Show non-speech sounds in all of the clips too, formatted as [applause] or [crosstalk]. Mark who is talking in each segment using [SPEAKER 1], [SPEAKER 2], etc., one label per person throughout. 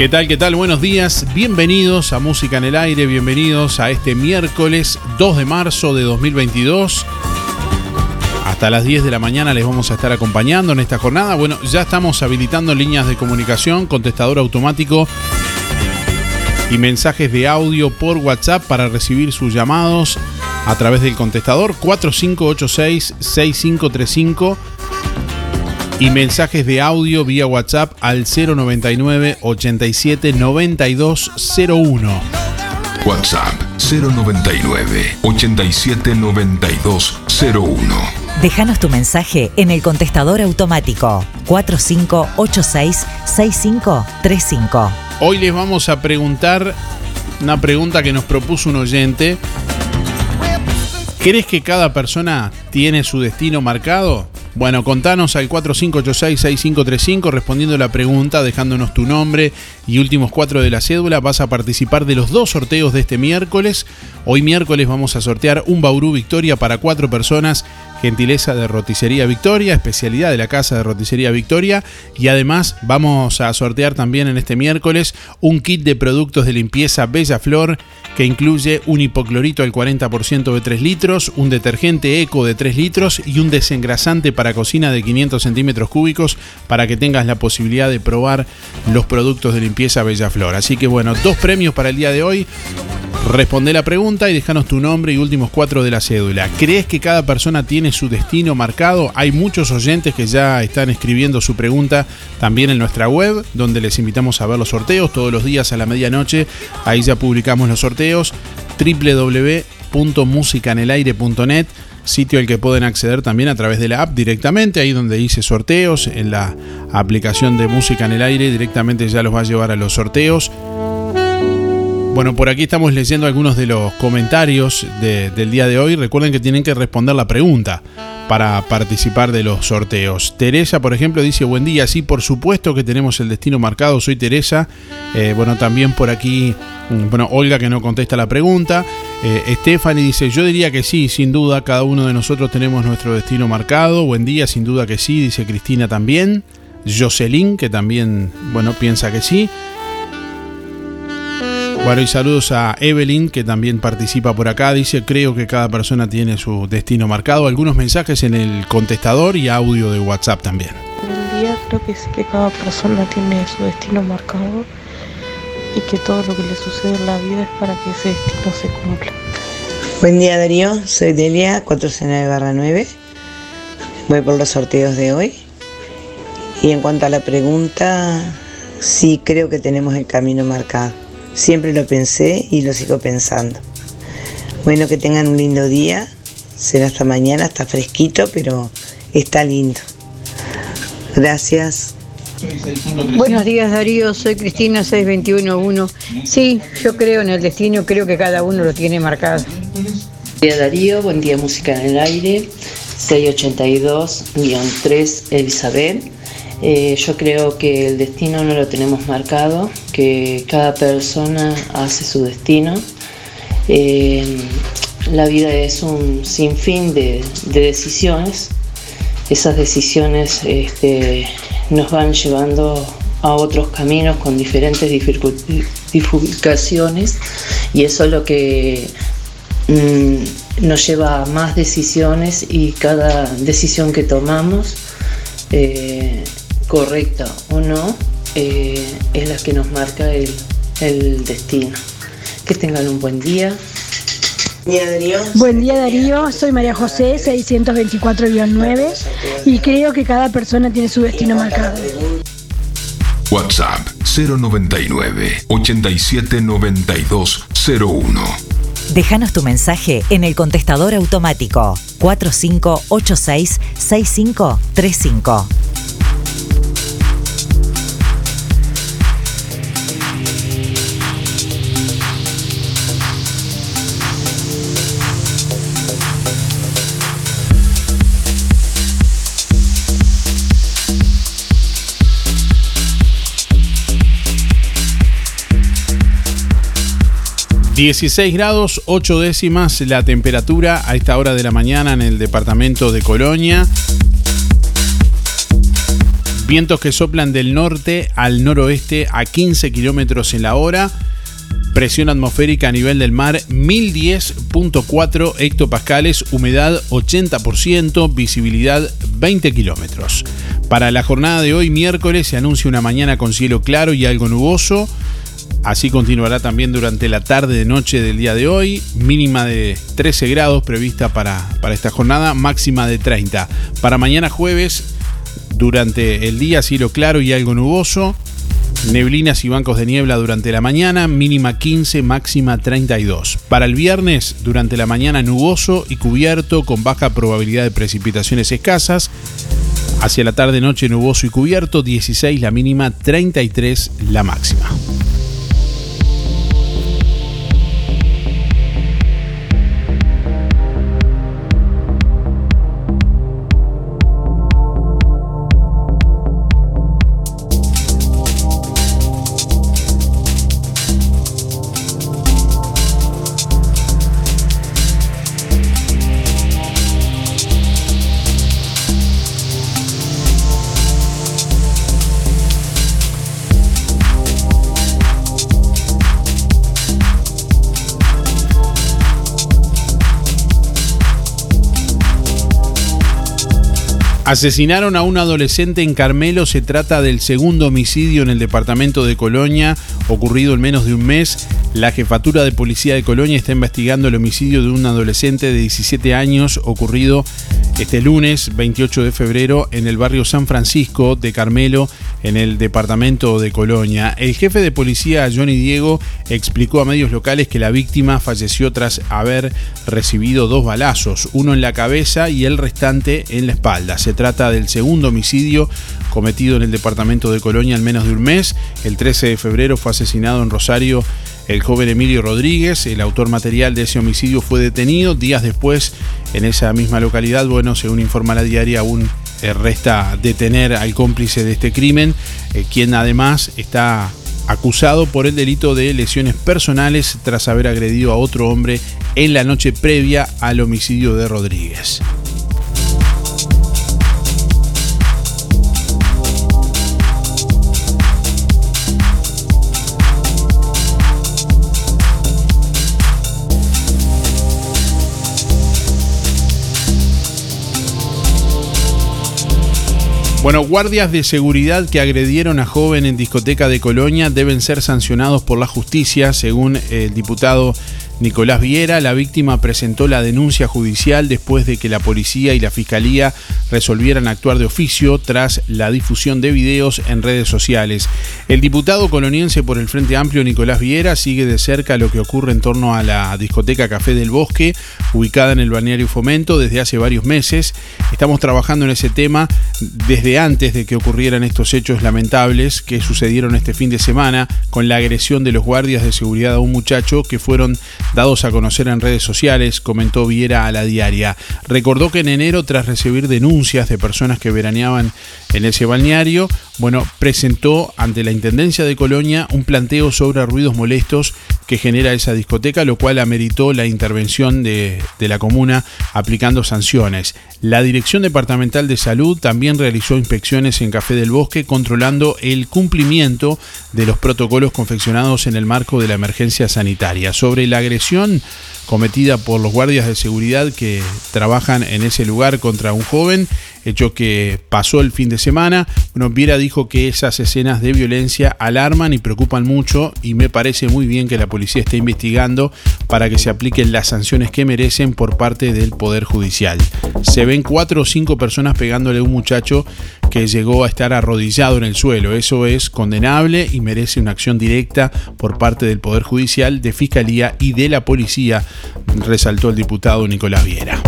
[SPEAKER 1] ¿Qué tal? ¿Qué tal? Buenos días. Bienvenidos a Música en el Aire. Bienvenidos a este miércoles 2 de marzo de 2022. Hasta las 10 de la mañana les vamos a estar acompañando en esta jornada. Bueno, ya estamos habilitando líneas de comunicación, contestador automático y mensajes de audio por WhatsApp para recibir sus llamados a través del contestador 4586 6535 y mensajes de audio vía WhatsApp al 099 87 9201.
[SPEAKER 2] WhatsApp 099 87 9201.
[SPEAKER 3] Déjanos tu mensaje en el contestador automático 4586 6535.
[SPEAKER 1] Hoy les vamos a preguntar una pregunta que nos propuso un oyente. ¿Crees que cada persona tiene su destino marcado? Bueno, contanos al 4586-6535 respondiendo la pregunta, dejándonos tu nombre y últimos cuatro de la cédula. Vas a participar de los dos sorteos de este miércoles. Hoy miércoles vamos a sortear un Bauru Victoria para cuatro personas gentileza de Roticería Victoria, especialidad de la Casa de Roticería Victoria. Y además vamos a sortear también en este miércoles un kit de productos de limpieza Bella Flor que incluye un hipoclorito al 40% de 3 litros, un detergente eco de 3 litros y un desengrasante para cocina de 500 centímetros cúbicos para que tengas la posibilidad de probar los productos de limpieza Bella Flor. Así que bueno, dos premios para el día de hoy. Responde la pregunta y déjanos tu nombre y últimos cuatro de la cédula. ¿Crees que cada persona tiene su destino marcado? Hay muchos oyentes que ya están escribiendo su pregunta también en nuestra web, donde les invitamos a ver los sorteos todos los días a la medianoche. Ahí ya publicamos los sorteos www.musicanelaire.net sitio al que pueden acceder también a través de la app directamente, ahí donde dice sorteos, en la aplicación de música en el aire, directamente ya los va a llevar a los sorteos. Bueno, por aquí estamos leyendo algunos de los comentarios del día de hoy. Recuerden que tienen que responder la pregunta para participar de los sorteos. Teresa, por ejemplo, dice, buen día, sí, por supuesto que tenemos el destino marcado, soy Teresa. Eh, bueno, también por aquí, mm, bueno, Olga que no contesta la pregunta. Eh, Stephanie dice, yo diría que sí, sin duda, cada uno de nosotros tenemos nuestro destino marcado. Buen día, sin duda que sí, dice Cristina también. Jocelyn, que también, bueno, piensa que sí. Bueno, y saludos a Evelyn, que también participa por acá. Dice, creo que cada persona tiene su destino marcado. Algunos mensajes en el contestador y audio de WhatsApp también.
[SPEAKER 4] Buen día, creo que sí que cada persona tiene su destino marcado y que todo lo que le sucede en la vida es para que ese destino se cumpla.
[SPEAKER 5] Buen día Darío, soy Delia, 409 Voy por los sorteos de hoy. Y en cuanto a la pregunta, sí creo que tenemos el camino marcado. Siempre lo pensé y lo sigo pensando. Bueno, que tengan un lindo día. Será hasta mañana, está fresquito, pero está lindo. Gracias.
[SPEAKER 6] Buenos días Darío, soy Cristina 6211. Sí, yo creo en el destino, creo que cada uno lo tiene marcado.
[SPEAKER 7] Buen día Darío, buen día Música en el Aire, 682-3 Elizabeth. Eh, yo creo que el destino no lo tenemos marcado, que cada persona hace su destino. Eh, la vida es un sinfín de, de decisiones. Esas decisiones este, nos van llevando a otros caminos con diferentes bifurcaciones y eso es lo que mm, nos lleva a más decisiones y cada decisión que tomamos, eh, correcta o no, eh, es la que nos marca el, el destino. Que tengan un buen día.
[SPEAKER 8] Buen día Darío, soy María José 624-9 y creo que cada persona tiene su destino marcado.
[SPEAKER 2] WhatsApp 099 879201.
[SPEAKER 3] Déjanos tu mensaje en el contestador automático 4586 6535.
[SPEAKER 1] 16 grados 8 décimas la temperatura a esta hora de la mañana en el departamento de Colonia. Vientos que soplan del norte al noroeste a 15 kilómetros en la hora. Presión atmosférica a nivel del mar 1010.4 hectopascales, humedad 80%, visibilidad 20 kilómetros. Para la jornada de hoy, miércoles, se anuncia una mañana con cielo claro y algo nuboso. Así continuará también durante la tarde de noche del día de hoy, mínima de 13 grados prevista para, para esta jornada, máxima de 30. Para mañana jueves, durante el día cielo claro y algo nuboso, neblinas y bancos de niebla durante la mañana, mínima 15, máxima 32. Para el viernes, durante la mañana nuboso y cubierto con baja probabilidad de precipitaciones escasas. Hacia la tarde noche nuboso y cubierto, 16 la mínima, 33 la máxima. Asesinaron a un adolescente en Carmelo. Se trata del segundo homicidio en el departamento de Colonia, ocurrido en menos de un mes. La jefatura de policía de Colonia está investigando el homicidio de un adolescente de 17 años ocurrido este lunes 28 de febrero en el barrio San Francisco de Carmelo, en el departamento de Colonia. El jefe de policía, Johnny Diego, explicó a medios locales que la víctima falleció tras haber recibido dos balazos, uno en la cabeza y el restante en la espalda. Se trata del segundo homicidio cometido en el departamento de Colonia en menos de un mes. El 13 de febrero fue asesinado en Rosario el joven Emilio Rodríguez, el autor material de ese homicidio, fue detenido. Días después, en esa misma localidad, bueno, según informa la diaria, aún eh, resta detener al cómplice de este crimen, eh, quien además está acusado por el delito de lesiones personales tras haber agredido a otro hombre en la noche previa al homicidio de Rodríguez. Bueno, guardias de seguridad que agredieron a joven en discoteca de Colonia deben ser sancionados por la justicia, según el diputado Nicolás Viera. La víctima presentó la denuncia judicial después de que la policía y la fiscalía resolvieran actuar de oficio tras la difusión de videos en redes sociales. El diputado coloniense por el Frente Amplio Nicolás Viera sigue de cerca lo que ocurre en torno a la discoteca Café del Bosque, ubicada en el balneario Fomento desde hace varios meses. Estamos trabajando en ese tema desde antes de que ocurrieran estos hechos lamentables que sucedieron este fin de semana con la agresión de los guardias de seguridad a un muchacho que fueron dados a conocer en redes sociales, comentó Viera a la diaria. Recordó que en enero, tras recibir denuncias de personas que veraneaban en ese balneario, bueno, presentó ante la Intendencia de Colonia un planteo sobre ruidos molestos que genera esa discoteca, lo cual ameritó la intervención de, de, la comuna aplicando sanciones. La Dirección Departamental de Salud también realizó inspecciones en Café del Bosque, controlando el cumplimiento de los protocolos confeccionados en el marco de la emergencia sanitaria. Sobre la cometida por los guardias de seguridad que trabajan en ese lugar contra un joven, hecho que pasó el fin de semana. Bueno, Viera dijo que esas escenas de violencia alarman y preocupan mucho y me parece muy bien que la policía esté investigando para que se apliquen las sanciones que merecen por parte del Poder Judicial. Se ven cuatro o cinco personas pegándole a un muchacho que llegó a estar arrodillado en el suelo. Eso es condenable y merece una acción directa por parte del Poder Judicial, de Fiscalía y de la Policía resaltó el diputado Nicolás Viera.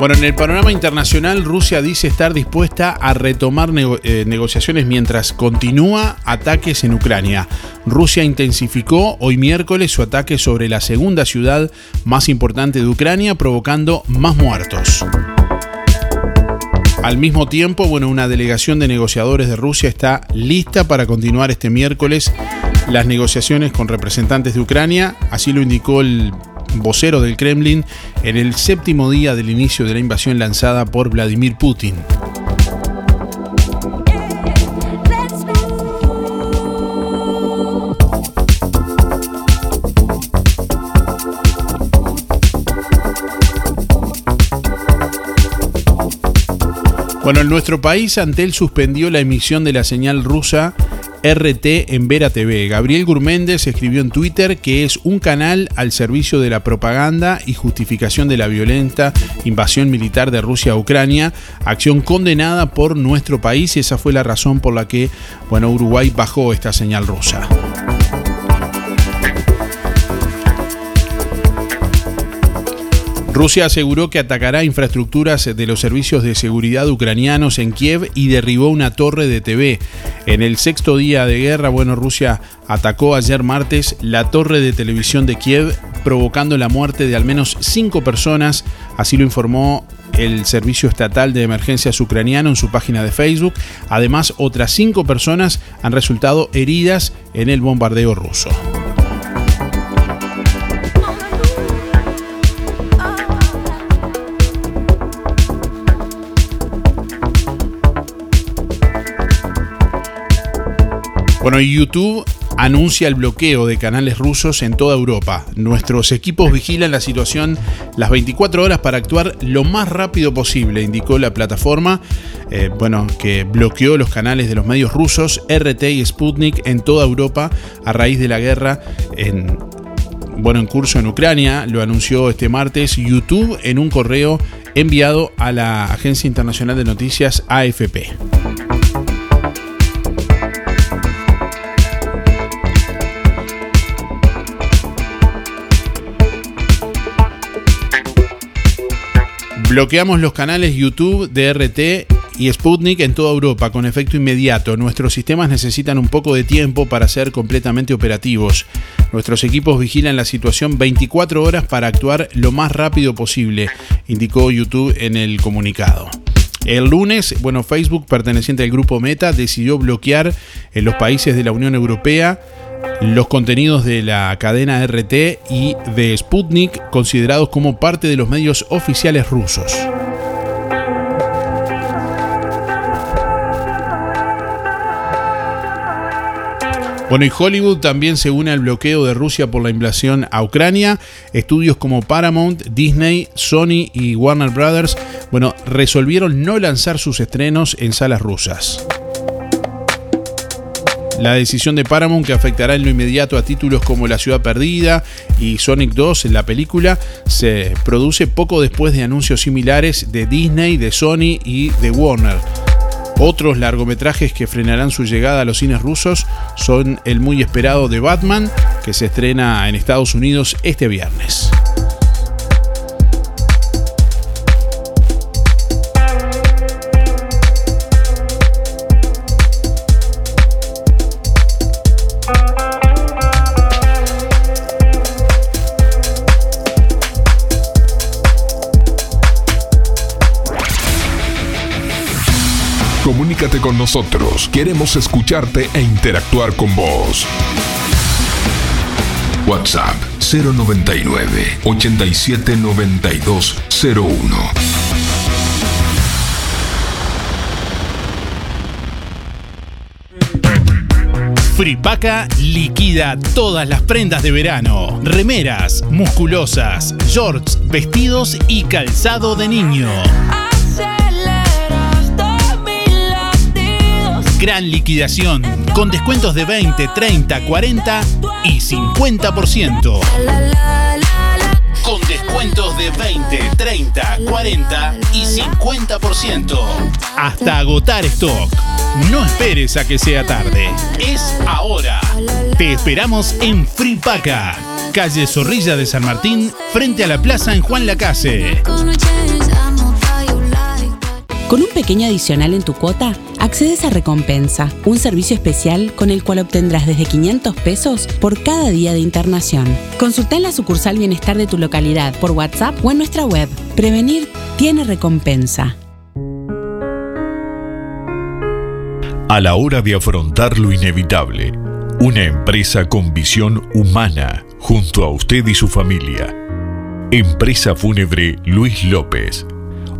[SPEAKER 1] Bueno, en el panorama internacional, Rusia dice estar dispuesta a retomar eh, negociaciones mientras continúa ataques en Ucrania. Rusia intensificó hoy miércoles su ataque sobre la segunda ciudad más importante de Ucrania, provocando más muertos. Al mismo tiempo, bueno, una delegación de negociadores de Rusia está lista para continuar este miércoles las negociaciones con representantes de Ucrania, así lo indicó el vocero del Kremlin, en el séptimo día del inicio de la invasión lanzada por Vladimir Putin. Bueno, en nuestro país, Antel suspendió la emisión de la señal rusa RT en Vera TV. Gabriel Gurméndez escribió en Twitter que es un canal al servicio de la propaganda y justificación de la violenta invasión militar de Rusia a Ucrania, acción condenada por nuestro país y esa fue la razón por la que bueno, Uruguay bajó esta señal rusa. Rusia aseguró que atacará infraestructuras de los servicios de seguridad ucranianos en Kiev y derribó una torre de TV. En el sexto día de guerra, bueno, Rusia atacó ayer martes la torre de televisión de Kiev, provocando la muerte de al menos cinco personas, así lo informó el Servicio Estatal de Emergencias Ucraniano en su página de Facebook. Además, otras cinco personas han resultado heridas en el bombardeo ruso. Bueno, YouTube anuncia el bloqueo de canales rusos en toda Europa. Nuestros equipos vigilan la situación las 24 horas para actuar lo más rápido posible, indicó la plataforma, eh, bueno, que bloqueó los canales de los medios rusos RT y Sputnik en toda Europa a raíz de la guerra en, bueno, en curso en Ucrania. Lo anunció este martes YouTube en un correo enviado a la Agencia Internacional de Noticias AFP. Bloqueamos los canales YouTube, DRT y Sputnik en toda Europa con efecto inmediato. Nuestros sistemas necesitan un poco de tiempo para ser completamente operativos. Nuestros equipos vigilan la situación 24 horas para actuar lo más rápido posible, indicó YouTube en el comunicado. El lunes, bueno, Facebook, perteneciente al grupo Meta, decidió bloquear en los países de la Unión Europea los contenidos de la cadena RT y de Sputnik considerados como parte de los medios oficiales rusos.
[SPEAKER 9] Bueno, y Hollywood también se une al bloqueo de Rusia por la invasión a Ucrania. Estudios como Paramount, Disney, Sony y Warner Brothers, bueno, resolvieron no lanzar sus estrenos en salas rusas. La decisión de Paramount que afectará en lo inmediato a títulos como La Ciudad Perdida y Sonic 2 en la película se produce poco después de anuncios similares de Disney, de Sony y de Warner. Otros largometrajes que frenarán su llegada a los cines rusos son el muy esperado de Batman, que se estrena en Estados Unidos este viernes.
[SPEAKER 10] Comunícate con nosotros. Queremos escucharte e interactuar con vos. WhatsApp 099 87 92 01.
[SPEAKER 1] Fripaca liquida todas las prendas de verano. Remeras, musculosas, shorts, vestidos y calzado de niño. Gran liquidación, con descuentos de 20, 30, 40 y 50%. Con descuentos de 20, 30, 40 y 50%. Hasta agotar stock. No esperes a que sea tarde. Es ahora. Te esperamos en Fripaca, calle Zorrilla de San Martín, frente a la plaza en Juan Lacase.
[SPEAKER 11] Con un pequeño adicional en tu cuota, accedes a Recompensa, un servicio especial con el cual obtendrás desde 500 pesos por cada día de internación. Consulta en la sucursal Bienestar de tu localidad por WhatsApp o en nuestra web. Prevenir tiene recompensa.
[SPEAKER 12] A la hora de afrontar lo inevitable, una empresa con visión humana junto a usted y su familia. Empresa Fúnebre Luis López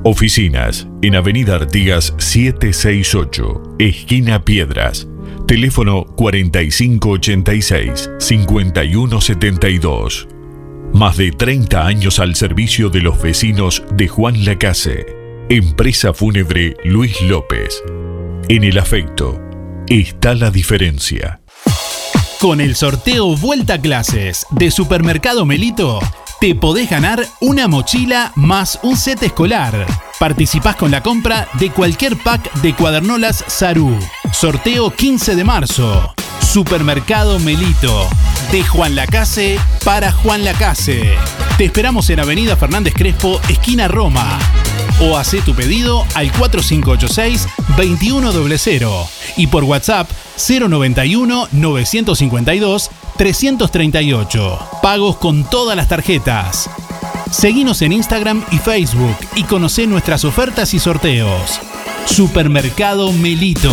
[SPEAKER 12] Oficinas en Avenida Artigas 768, esquina Piedras. Teléfono 4586-5172. Más de 30 años al servicio de los vecinos de Juan Lacase. Empresa Fúnebre Luis López. En el afecto está la diferencia.
[SPEAKER 1] Con el sorteo Vuelta a Clases de Supermercado Melito, te podés ganar una mochila más un set escolar. Participás con la compra de cualquier pack de cuadernolas Sarú. Sorteo 15 de marzo. Supermercado Melito. De Juan Lacase para Juan Lacase. Te esperamos en Avenida Fernández Crespo, esquina Roma. O haz tu pedido al 4586-2100 y por WhatsApp 091 952 338. Pagos con todas las tarjetas. Seguinos en Instagram y Facebook y conoce nuestras ofertas y sorteos. Supermercado Melito.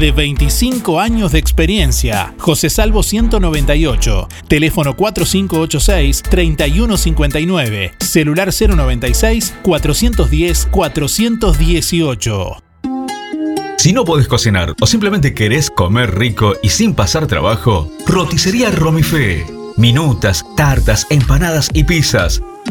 [SPEAKER 1] de 25 años de experiencia. José Salvo 198, teléfono 4586-3159, celular 096-410-418.
[SPEAKER 13] Si no podés cocinar o simplemente querés comer rico y sin pasar trabajo, roticería Romifé. Minutas, tartas, empanadas y pizzas.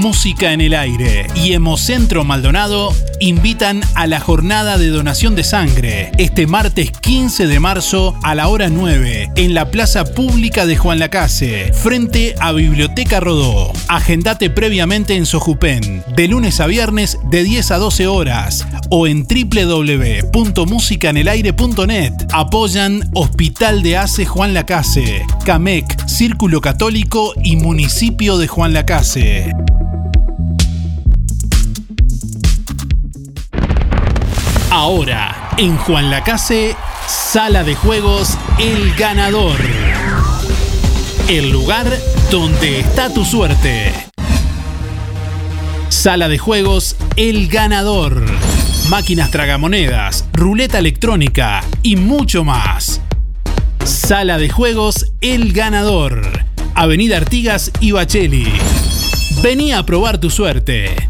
[SPEAKER 1] Música en el Aire y Hemocentro Maldonado invitan a la jornada de donación de sangre este martes 15 de marzo a la hora 9 en la Plaza Pública de Juan Lacase, frente a Biblioteca Rodó. Agendate previamente en Sojupen, de lunes a viernes de 10 a 12 horas o en www.musicanelaire.net. Apoyan Hospital de Ace Juan Lacase, CAMEC, Círculo Católico y Municipio de Juan Lacase. Ahora, en Juan Lacase, Sala de Juegos El Ganador. El lugar donde está tu suerte. Sala de Juegos El Ganador. Máquinas tragamonedas, ruleta electrónica y mucho más. Sala de Juegos El Ganador. Avenida Artigas y Bacheli. Vení a probar tu suerte.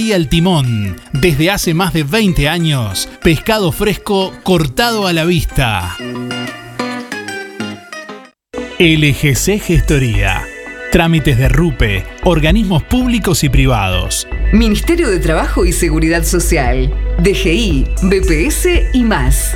[SPEAKER 1] El Timón. Desde hace más de 20 años, pescado fresco cortado a la vista. LGC Gestoría. Trámites de RUPE, organismos públicos y privados.
[SPEAKER 14] Ministerio de Trabajo y Seguridad Social, DGI, BPS y más.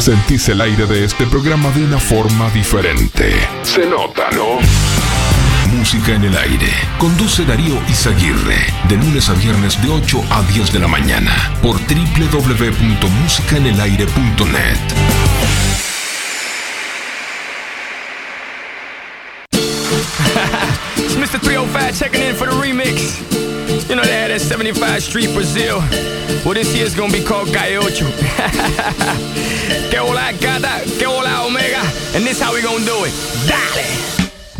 [SPEAKER 10] Sentís el aire de este programa de una forma diferente. Se nota, ¿no? Música en el aire. Conduce Darío Izaguirre. De lunes a viernes de 8 a 10 de la mañana. Por www.musicaenelaire.net.
[SPEAKER 15] it's [laughs] Mr. 305 checking in for the remix. 75 Street Brazil. Well, this year's gonna be called Calle Ocho. [laughs] que hola gata, que hola omega. And this how we gonna do it. Dale!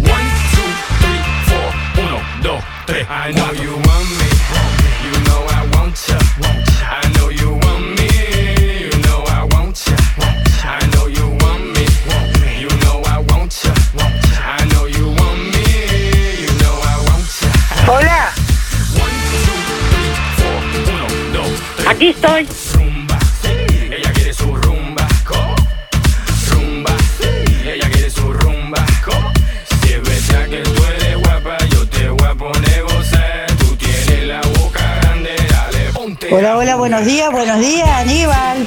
[SPEAKER 15] One, two, three, four. Uno, dos, tres. I know you want me. You know I want ya. I know you want me. You know I want ya. I know you want me. You know I want ya. I know you want me. You know I want ya.
[SPEAKER 16] Hola, aquí estoy.
[SPEAKER 15] Ella quiere su rumba, rumba. Ella quiere su rumba. Si es verdad que tú eres guapa, yo te voy a poner gozar. Tú tienes la boca grande, dale, ponte.
[SPEAKER 16] Hola, hola, buenos días, buenos días, Aníbal.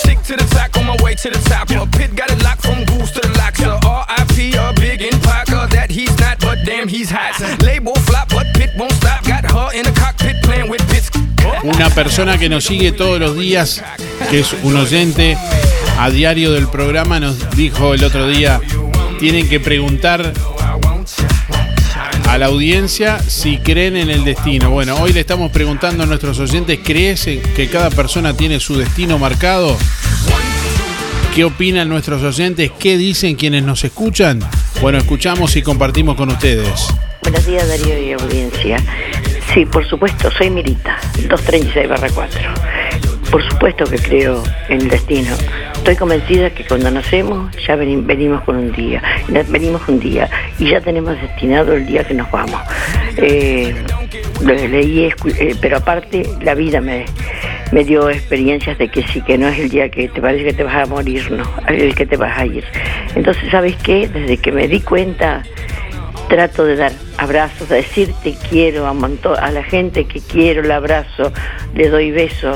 [SPEAKER 15] Stick to the track on my way to the top. A pit got it locked from goose to the lock. So R.I.P. a big in Parker that he's not, but damn he's hot. [laughs] Label flop, but pit won't stop. Got
[SPEAKER 17] Una persona que nos sigue todos los días, que es un oyente a diario del programa, nos dijo el otro día, tienen que preguntar a la audiencia si creen en el destino. Bueno, hoy le estamos preguntando a nuestros oyentes, ¿crees que cada persona tiene su destino marcado? ¿Qué opinan nuestros oyentes? ¿Qué dicen quienes nos escuchan? Bueno, escuchamos y compartimos con ustedes.
[SPEAKER 18] Buenos días Darío y audiencia. Sí, por supuesto, soy Mirita, 236 4. Por supuesto que creo en el destino. Estoy convencida que cuando nacemos ya veni- venimos con un día, venimos un día y ya tenemos destinado el día que nos vamos. Eh, lo leí, eh, pero aparte la vida me, me dio experiencias de que sí, que no es el día que te parece que te vas a morir, no, el que te vas a ir. Entonces, ¿sabes qué? Desde que me di cuenta trato de dar abrazos, de decir te quiero a, a la gente que quiero, le abrazo, le doy beso,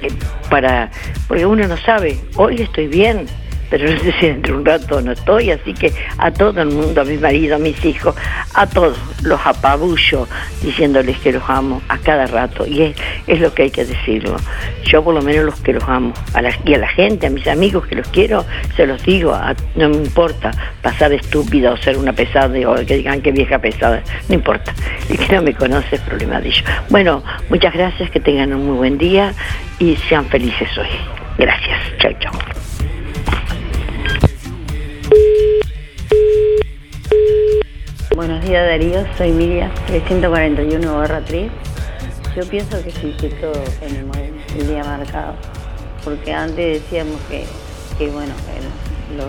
[SPEAKER 18] eh, para, porque uno no sabe, hoy estoy bien, pero no sé si dentro de un rato no estoy, así que a todo el mundo, a mi marido, a mis hijos, a todos los apabullo diciéndoles que los amo a cada rato y es, es lo que hay que decirlo. Yo por lo menos los que los amo a la, y a la gente, a mis amigos que los quiero, se los digo, no me importa pasar estúpida o ser una pesada o que digan que vieja pesada, no importa. El que no me conoce es problema de ellos. Bueno, muchas gracias, que tengan un muy buen día y sean felices hoy. Gracias, chao, chao.
[SPEAKER 19] Buenos días Darío, soy Miriam, 341 barra 3. Yo pienso que que todos tenemos el, día marcado, porque antes decíamos que, que bueno, los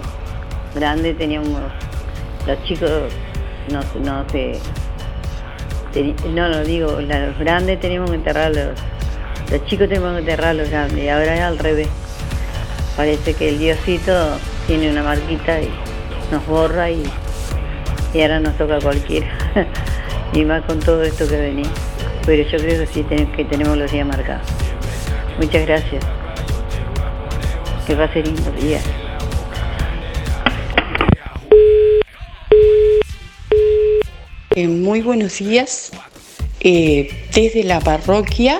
[SPEAKER 19] grandes teníamos, los chicos no, se- no se, no lo digo, los grandes teníamos que enterrar los, los chicos tenemos que enterrar a los grandes, y ahora es al revés. Parece que el Diosito tiene una marquita y nos borra y y ahora nos toca a cualquiera. [laughs] y más con todo esto que venía. Pero yo creo que sí que tenemos los días marcados. Muchas gracias. Que pase lindo día.
[SPEAKER 20] Eh, muy buenos días. Eh, desde la parroquia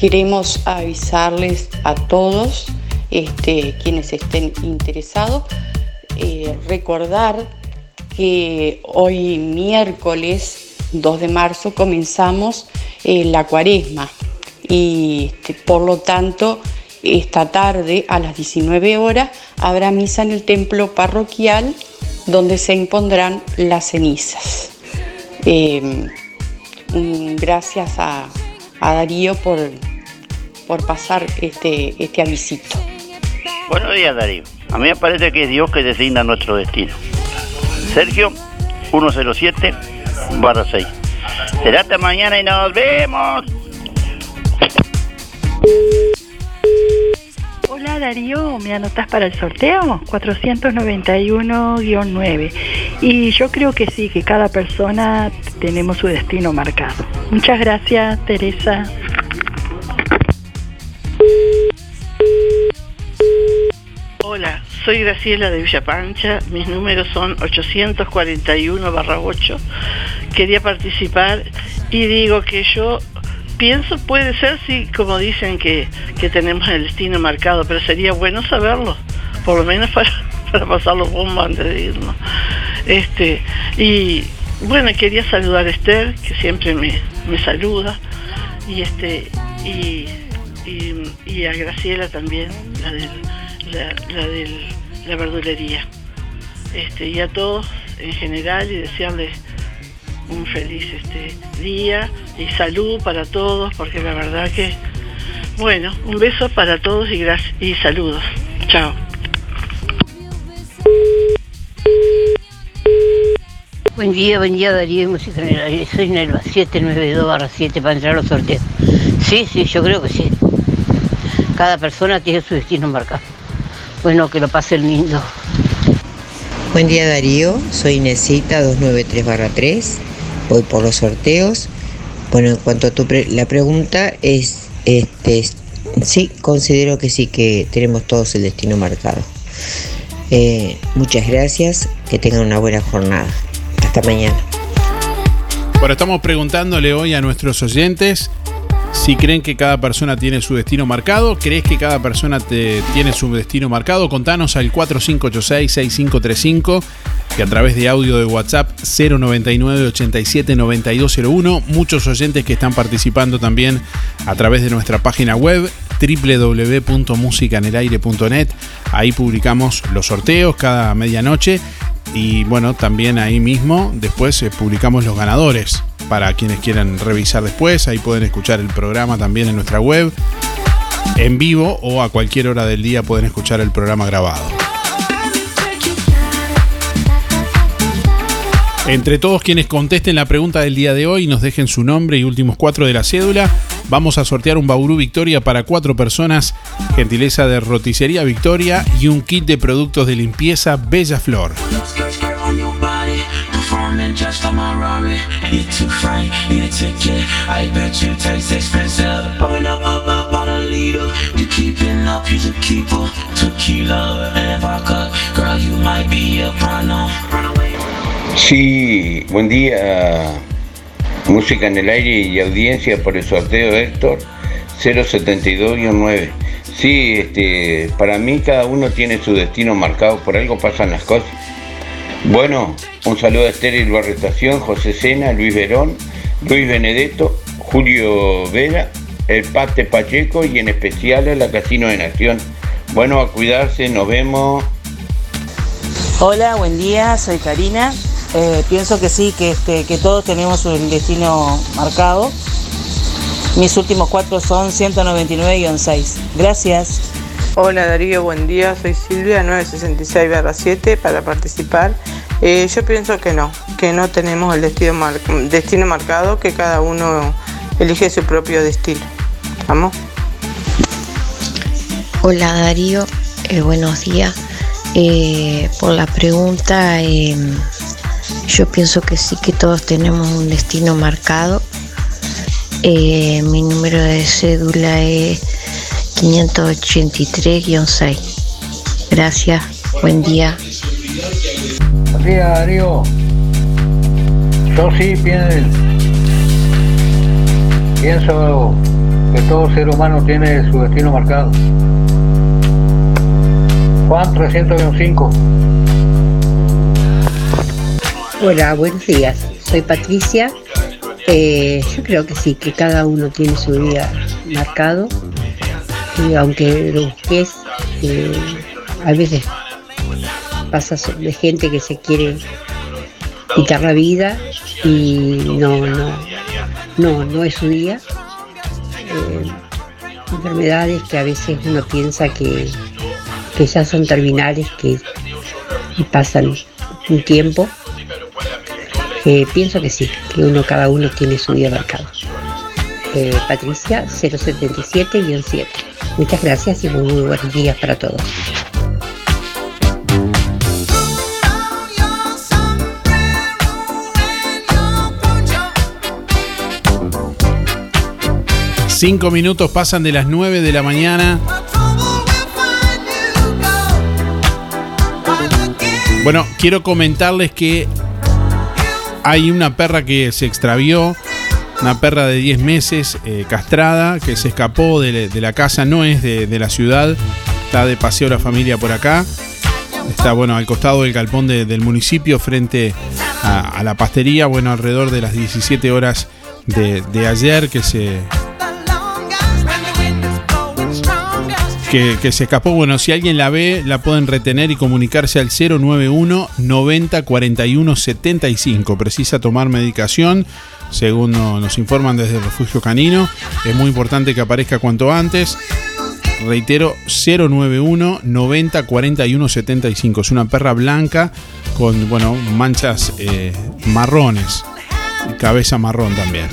[SPEAKER 20] queremos avisarles a todos este, quienes estén interesados, eh, recordar que hoy miércoles 2 de marzo comenzamos eh, la cuaresma y este, por lo tanto esta tarde a las 19 horas habrá misa en el templo parroquial donde se impondrán las cenizas. Mm, gracias a, a Darío por, por pasar este, este avisito.
[SPEAKER 21] Buenos días, Darío. A mí me parece que es Dios que designa nuestro destino. Sergio, 107 barra 6. Será hasta mañana y nos vemos.
[SPEAKER 22] Hola Darío, ¿me anotas para el sorteo? 491-9. Y yo creo que sí, que cada persona tenemos su destino marcado. Muchas gracias, Teresa.
[SPEAKER 23] Hola, soy Graciela de Villa Pancha, mis números son 841-8. Quería participar y digo que yo pienso, puede ser, sí, como dicen que, que tenemos el destino marcado, pero sería bueno saberlo, por lo menos [laughs] para, para pasar los bombos antes de irnos. Este, y bueno, quería saludar a Esther, que siempre me, me saluda, y este, y, y, y a Graciela también, la del la, de la verdulería. Este, y a todos en general y desearles un feliz este, día y salud para todos, porque la verdad que, bueno, un beso para todos y, gracias, y saludos. Chao.
[SPEAKER 24] Buen día, buen día Darío Música Aire. Soy Nelva 792 barra 7 para entrar a los sorteos. Sí, sí, yo creo que sí. Cada persona tiene su destino marcado. Bueno, que lo pasen lindo.
[SPEAKER 25] Buen día Darío, soy Inesita 293-3, voy por los sorteos. Bueno, en cuanto a tu pre- la pregunta es, este, es- sí, considero que sí, que tenemos todos el destino marcado. Eh, muchas gracias, que tengan una buena jornada. Hasta mañana.
[SPEAKER 1] Bueno, estamos preguntándole hoy a nuestros oyentes si creen que cada persona tiene su destino marcado. ¿Crees que cada persona te, tiene su destino marcado? Contanos al 4586-6535 y a través de audio de WhatsApp 099-87-9201. Muchos oyentes que están participando también a través de nuestra página web www.musicanelaire.net. Ahí publicamos los sorteos cada medianoche y bueno, también ahí mismo después eh, publicamos los ganadores para quienes quieran revisar después. Ahí pueden escuchar el programa también en nuestra web en vivo o a cualquier hora del día pueden escuchar el programa grabado. Entre todos quienes contesten la pregunta del día de hoy nos dejen su nombre y últimos cuatro de la cédula, vamos a sortear un Bauru Victoria para cuatro personas, gentileza de Roticería Victoria y un kit de productos de limpieza Bella Flor.
[SPEAKER 26] Sí, buen día. Música en el aire y audiencia por el sorteo Héctor 072-9. Sí, este, para mí cada uno tiene su destino marcado, por algo pasan las cosas. Bueno, un saludo a Estéril Barrestación, José Sena, Luis Verón, Luis Benedetto, Julio Vera, el Pate Pacheco y en especial a la Casino de Nación. Bueno, a cuidarse, nos vemos.
[SPEAKER 27] Hola, buen día, soy Karina. Eh, pienso que sí, que, este, que todos tenemos un destino marcado. Mis últimos cuatro son 199-6. Gracias.
[SPEAKER 28] Hola Darío, buen día. Soy Silvia, 966-7 para participar. Eh, yo pienso que no, que no tenemos el destino, mar- destino marcado, que cada uno elige su propio destino. ¿Vamos?
[SPEAKER 29] Hola Darío, Eh, buenos días. Eh, por la pregunta, eh, yo pienso que sí que todos tenemos un destino marcado. Eh, mi número de cédula es 583-6. Gracias, buen día.
[SPEAKER 30] Buen día, Darío. Yo sí pienso, pienso que todo ser humano tiene su destino marcado. Juan 305.
[SPEAKER 31] Hola, buenos días. Soy Patricia. Eh, yo creo que sí, que cada uno tiene su día marcado. Y aunque lo busques, eh, a veces pasa de gente que se quiere quitar la vida y no, no, no, no es su día. Eh, enfermedades que a veces uno piensa que, que ya son terminales, que y pasan un tiempo. Eh, pienso que sí, que uno cada uno tiene su día marcado. Eh, Patricia 077-7. Muchas gracias y muy, buenos días para todos.
[SPEAKER 1] Cinco minutos pasan de las 9 de la mañana. Bueno, quiero comentarles que hay una perra que se extravió, una perra de 10 meses eh, castrada, que se escapó de, la casa, no es de, la ciudad, está de paseo la familia por acá. Está, bueno, al costado del galpón de- del municipio, frente a, a la pastería, bueno, alrededor de las 17 horas de ayer que se, que, se escapó. Bueno, si alguien la ve, la pueden retener y comunicarse al 091 90 41 75. Precisa tomar medicación, según no- nos informan desde el refugio canino. Es muy importante que aparezca cuanto antes. Reitero, 091 90 41 75. Es una perra blanca con, bueno, manchas eh, marrones. Cabeza marrón también.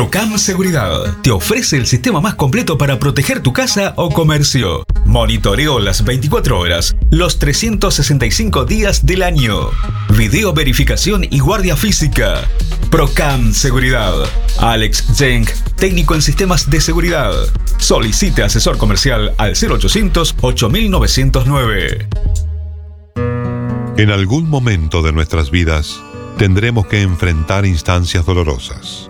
[SPEAKER 13] Procam Seguridad te ofrece el sistema más completo para proteger tu casa o comercio. Monitoreo las 24 horas, los 365 días del año. Video verificación y guardia física. Procam Seguridad. Alex Jenk, técnico en sistemas de seguridad. Solicite asesor comercial al 0800 8909.
[SPEAKER 32] En algún momento de nuestras vidas tendremos que enfrentar instancias dolorosas.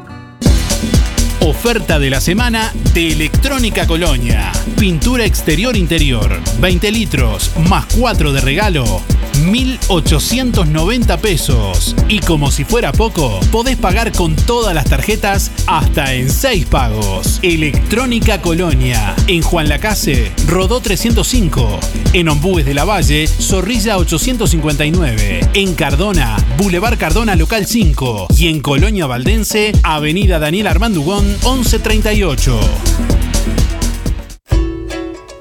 [SPEAKER 33] Oferta de la semana de Electrónica Colonia. Pintura exterior interior, 20 litros, más 4 de regalo,
[SPEAKER 1] 1.890 pesos. Y como si fuera poco, podés pagar con todas las tarjetas hasta en 6 pagos. Electrónica Colonia. En Juan Lacase, Rodó 305. En Ombúes de la Valle, Zorrilla 859. En Cardona, Boulevard Cardona Local 5. Y en Colonia Valdense, Avenida Daniel Armandugón 1138.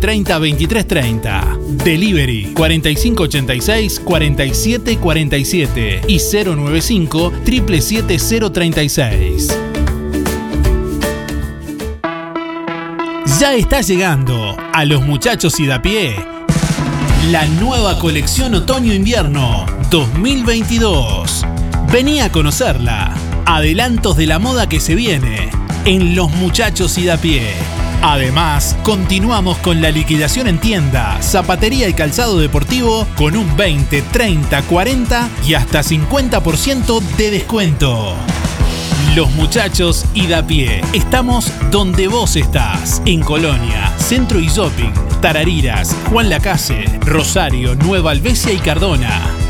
[SPEAKER 1] 30 23 30. Delivery 4586 47 47 y 095 77036. Ya está llegando a los muchachos y da pie la nueva colección otoño-invierno 2022. Vení a conocerla. Adelantos de la moda que se viene en Los Muchachos y da pie. Además, continuamos con la liquidación en tienda, zapatería y calzado deportivo con un 20, 30, 40 y hasta 50% de descuento. Los muchachos y da pie. Estamos donde vos estás. En Colonia, Centro y Shopping, Tarariras, Juan Lacase, Rosario, Nueva Albesia y Cardona.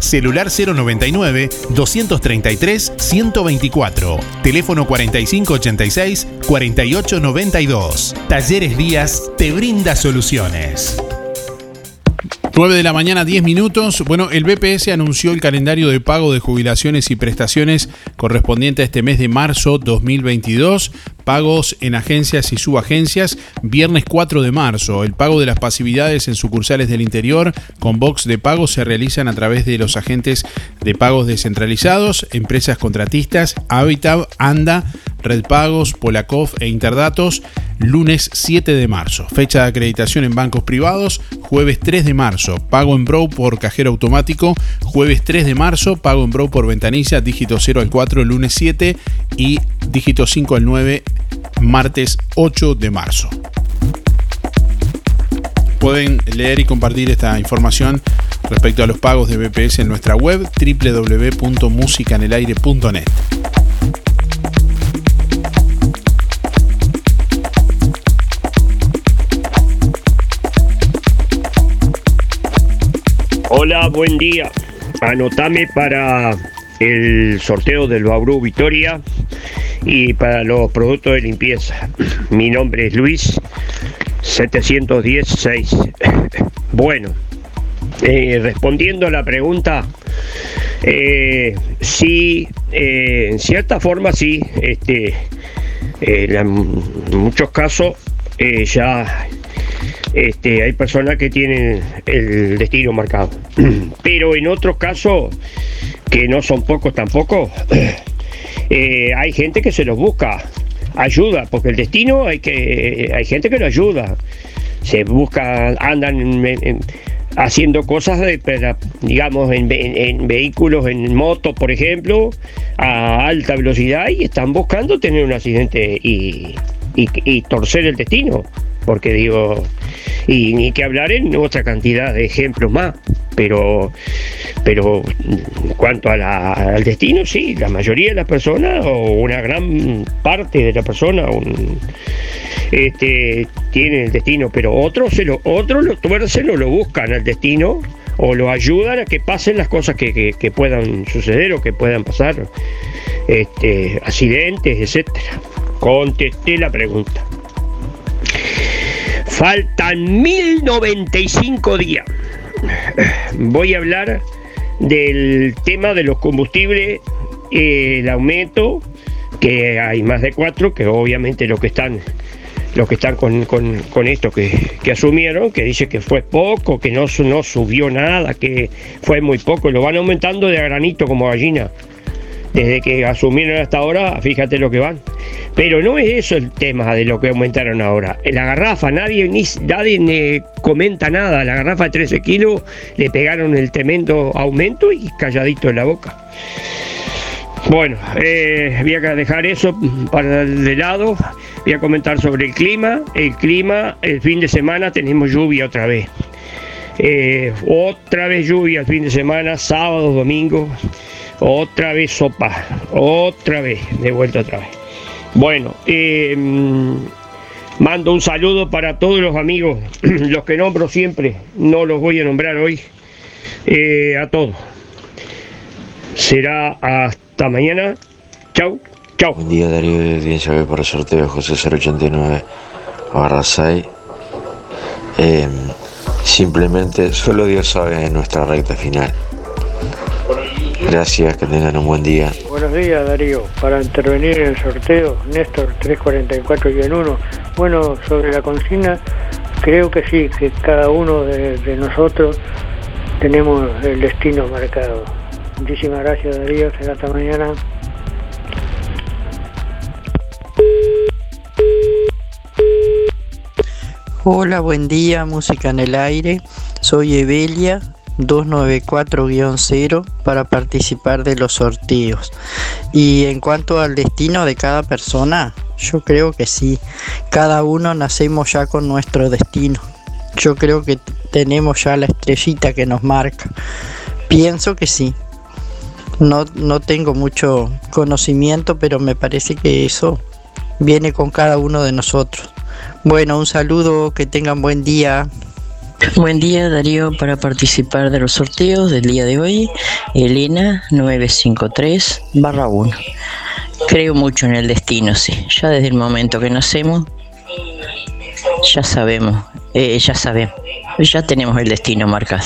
[SPEAKER 34] Celular 099 233 124. Teléfono 4586 4892. Talleres Díaz te brinda soluciones.
[SPEAKER 35] 9 de la mañana, 10 minutos. Bueno, el BPS anunció el calendario de pago de jubilaciones y prestaciones correspondiente a este mes de marzo 2022. Pagos en agencias y subagencias, viernes 4 de marzo. El pago de las pasividades en sucursales del interior con box de pago se realizan a través de los agentes de pagos descentralizados, empresas contratistas, Habitat, ANDA, Red Pagos, Polakov e Interdatos, lunes 7 de marzo. Fecha de acreditación en bancos privados, jueves 3 de marzo. Pago en Brow por cajero automático, jueves 3 de marzo. Pago en Brow por ventanilla, dígito 0 al 4, lunes 7 y dígito 5 al 9, martes 8 de marzo. Pueden leer y compartir esta información respecto a los pagos de BPS en nuestra web www.musicanelaire.net.
[SPEAKER 36] Hola, buen día. Anotame para el sorteo del Bauru Vitoria y para los productos de limpieza. Mi nombre es Luis 716. [laughs] Bueno, eh, respondiendo a la pregunta, eh, sí, eh, en cierta forma sí, este, eh, la- en muchos casos ya este, hay personas que tienen el destino marcado. [clears throat] Pero en otros casos, que no son pocos tampoco, [clears throat] eh, hay gente que se los busca ayuda, porque el destino hay que hay gente que lo ayuda. Se busca, andan en- en- haciendo cosas de, digamos, en, ve- en vehículos, en moto, por ejemplo, a alta velocidad y están buscando tener un accidente y torcer el destino. Porque digo, y ni que hablar en otra cantidad de ejemplos más. Pero, pero en cuanto a la- al destino, sí, la mayoría de las personas, o una gran parte de la persona, un, este, tienen el destino, pero otros se lo, otros lo tuercen o lo buscan al destino o lo ayudan a que pasen las cosas que, que- que puedan suceder o que puedan pasar, este, accidentes, etcétera. Contesté la pregunta. Faltan 1095 días. Voy a hablar del tema de los combustibles, eh, el aumento, que hay más de cuatro, que obviamente los que están los que están con, con, esto que, que, asumieron, que dice que fue poco, que no, no subió nada, que fue muy poco, lo van aumentando de granito como gallina. Desde que asumieron hasta ahora, fíjate lo que van. Pero no es eso el tema de lo que aumentaron ahora. La garrafa, nadie, ni, nadie comenta nada. La garrafa de 13 kilos le pegaron el tremendo aumento y calladito en la boca. Bueno, eh, voy a dejar eso para de lado. Voy a comentar sobre el clima. El clima, el fin de semana tenemos lluvia otra vez. Eh, otra vez lluvia el fin de semana, sábado, domingo. Otra vez sopa, otra vez, de vuelta otra vez. Bueno, em, mando un saludo para todos los amigos, [clears throat] los que nombro siempre, no los voy a nombrar hoy, eh, a todos. Será hasta mañana. Chau, chau.
[SPEAKER 37] Buen día Darío audiencia hoy para el sorteo José 089 barra 6. Em, simplemente solo Dios sabe nuestra recta final. Gracias, que tengan un buen día.
[SPEAKER 30] Buenos días, Darío. Para intervenir en el sorteo, Néstor 344-1. Bueno, sobre la consigna, creo que sí, que cada uno de, nosotros tenemos el destino marcado. Muchísimas gracias, Darío. Será hasta mañana.
[SPEAKER 38] Hola, buen día, música en el aire. Soy Evelia 294-0 para participar de los sorteos. Y en cuanto al destino de cada persona, yo creo que sí. Cada uno nacemos ya con nuestro destino. Yo creo que tenemos ya la estrellita que nos marca. Pienso que sí. No, no tengo mucho conocimiento, pero me parece que eso viene con cada uno de nosotros. Bueno, un saludo, que tengan buen día.
[SPEAKER 39] Buen día Darío para participar de los sorteos del día de hoy. Elena 953 barra 1. Creo mucho en el destino, sí. Ya desde el momento que nacemos, ya sabemos, eh, ya sabemos, ya tenemos el destino marcado.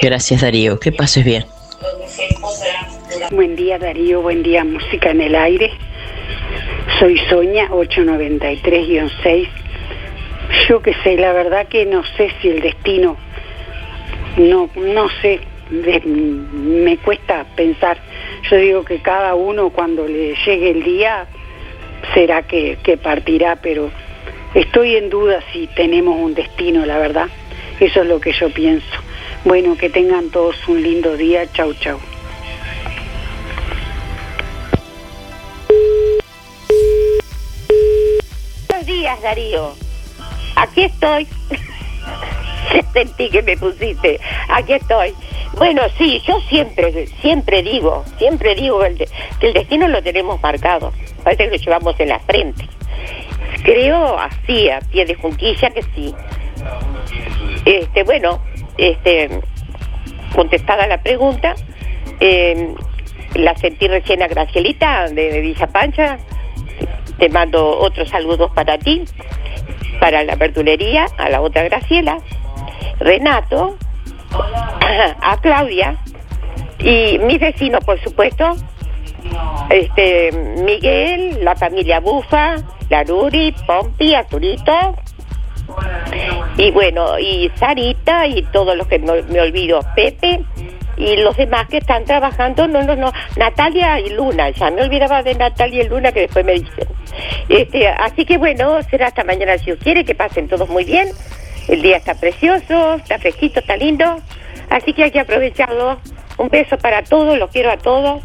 [SPEAKER 39] Gracias Darío, que pases bien.
[SPEAKER 40] Buen día Darío, buen día Música en el Aire. Soy Soña 893-6 yo qué sé, la verdad que no sé si el destino, no, no sé, me cuesta pensar. Yo digo que cada uno cuando le llegue el día será que, que partirá, pero estoy en duda si tenemos un destino, la verdad. Eso es lo que yo pienso. Bueno, que tengan todos un lindo día. Chau, chau.
[SPEAKER 41] Buenos días, Darío aquí estoy. [laughs] Sentí que me pusiste, aquí estoy. Bueno, sí, yo siempre, siempre digo, siempre digo que el, destino lo tenemos marcado, parece que lo llevamos en la frente. Creo así, a pie de junquilla, que sí. Este, bueno, este, contestada la pregunta, eh, la sentí recién a Gracielita de Villa Pancha, te mando otros saludos para ti para la verdulería, a la otra Graciela, Renato, [clears throat] a Claudia y mis vecinos, por supuesto, este Miguel, la familia Bufa, la Ruri, Pompi, Azurito, y bueno, y Sarita y todos los que me olvido, Pepe, y los demás que están trabajando, no, no, no, Natalia y Luna, ya me olvidaba de Natalia y Luna que después me dicen. Este, así que bueno, será hasta mañana si Dios quiere, que pasen todos muy bien. El día está precioso, está fresquito, está lindo, así que hay que aprovecharlo. Un beso para todos, los quiero a todos.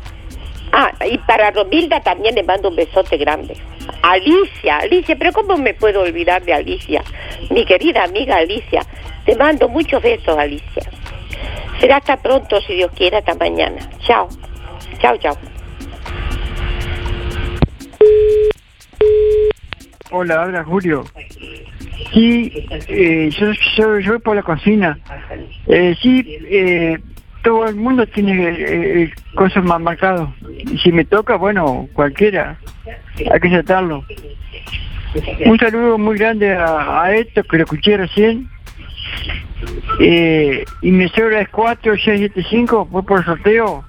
[SPEAKER 41] Ah, y para Romilda también le mando un besote grande. Alicia, Alicia, pero ¿cómo me puedo olvidar de Alicia? Mi querida amiga Alicia, te mando muchos besos, Alicia. Será hasta pronto, si Dios quiere, hasta mañana. Chao. Chao, chao.
[SPEAKER 42] Hola, habla Julio. Sí, eh, yo, yo, yo, voy por la cocina. Eh, sí, eh, todo el mundo tiene eh, cosas más marcadas. Si me toca, bueno, cualquiera. Hay que aceptarlo.
[SPEAKER 43] Un saludo muy grande a, a Héctor, que lo escuché recién. Eh, y mi cédula es 4675, fue por sorteo.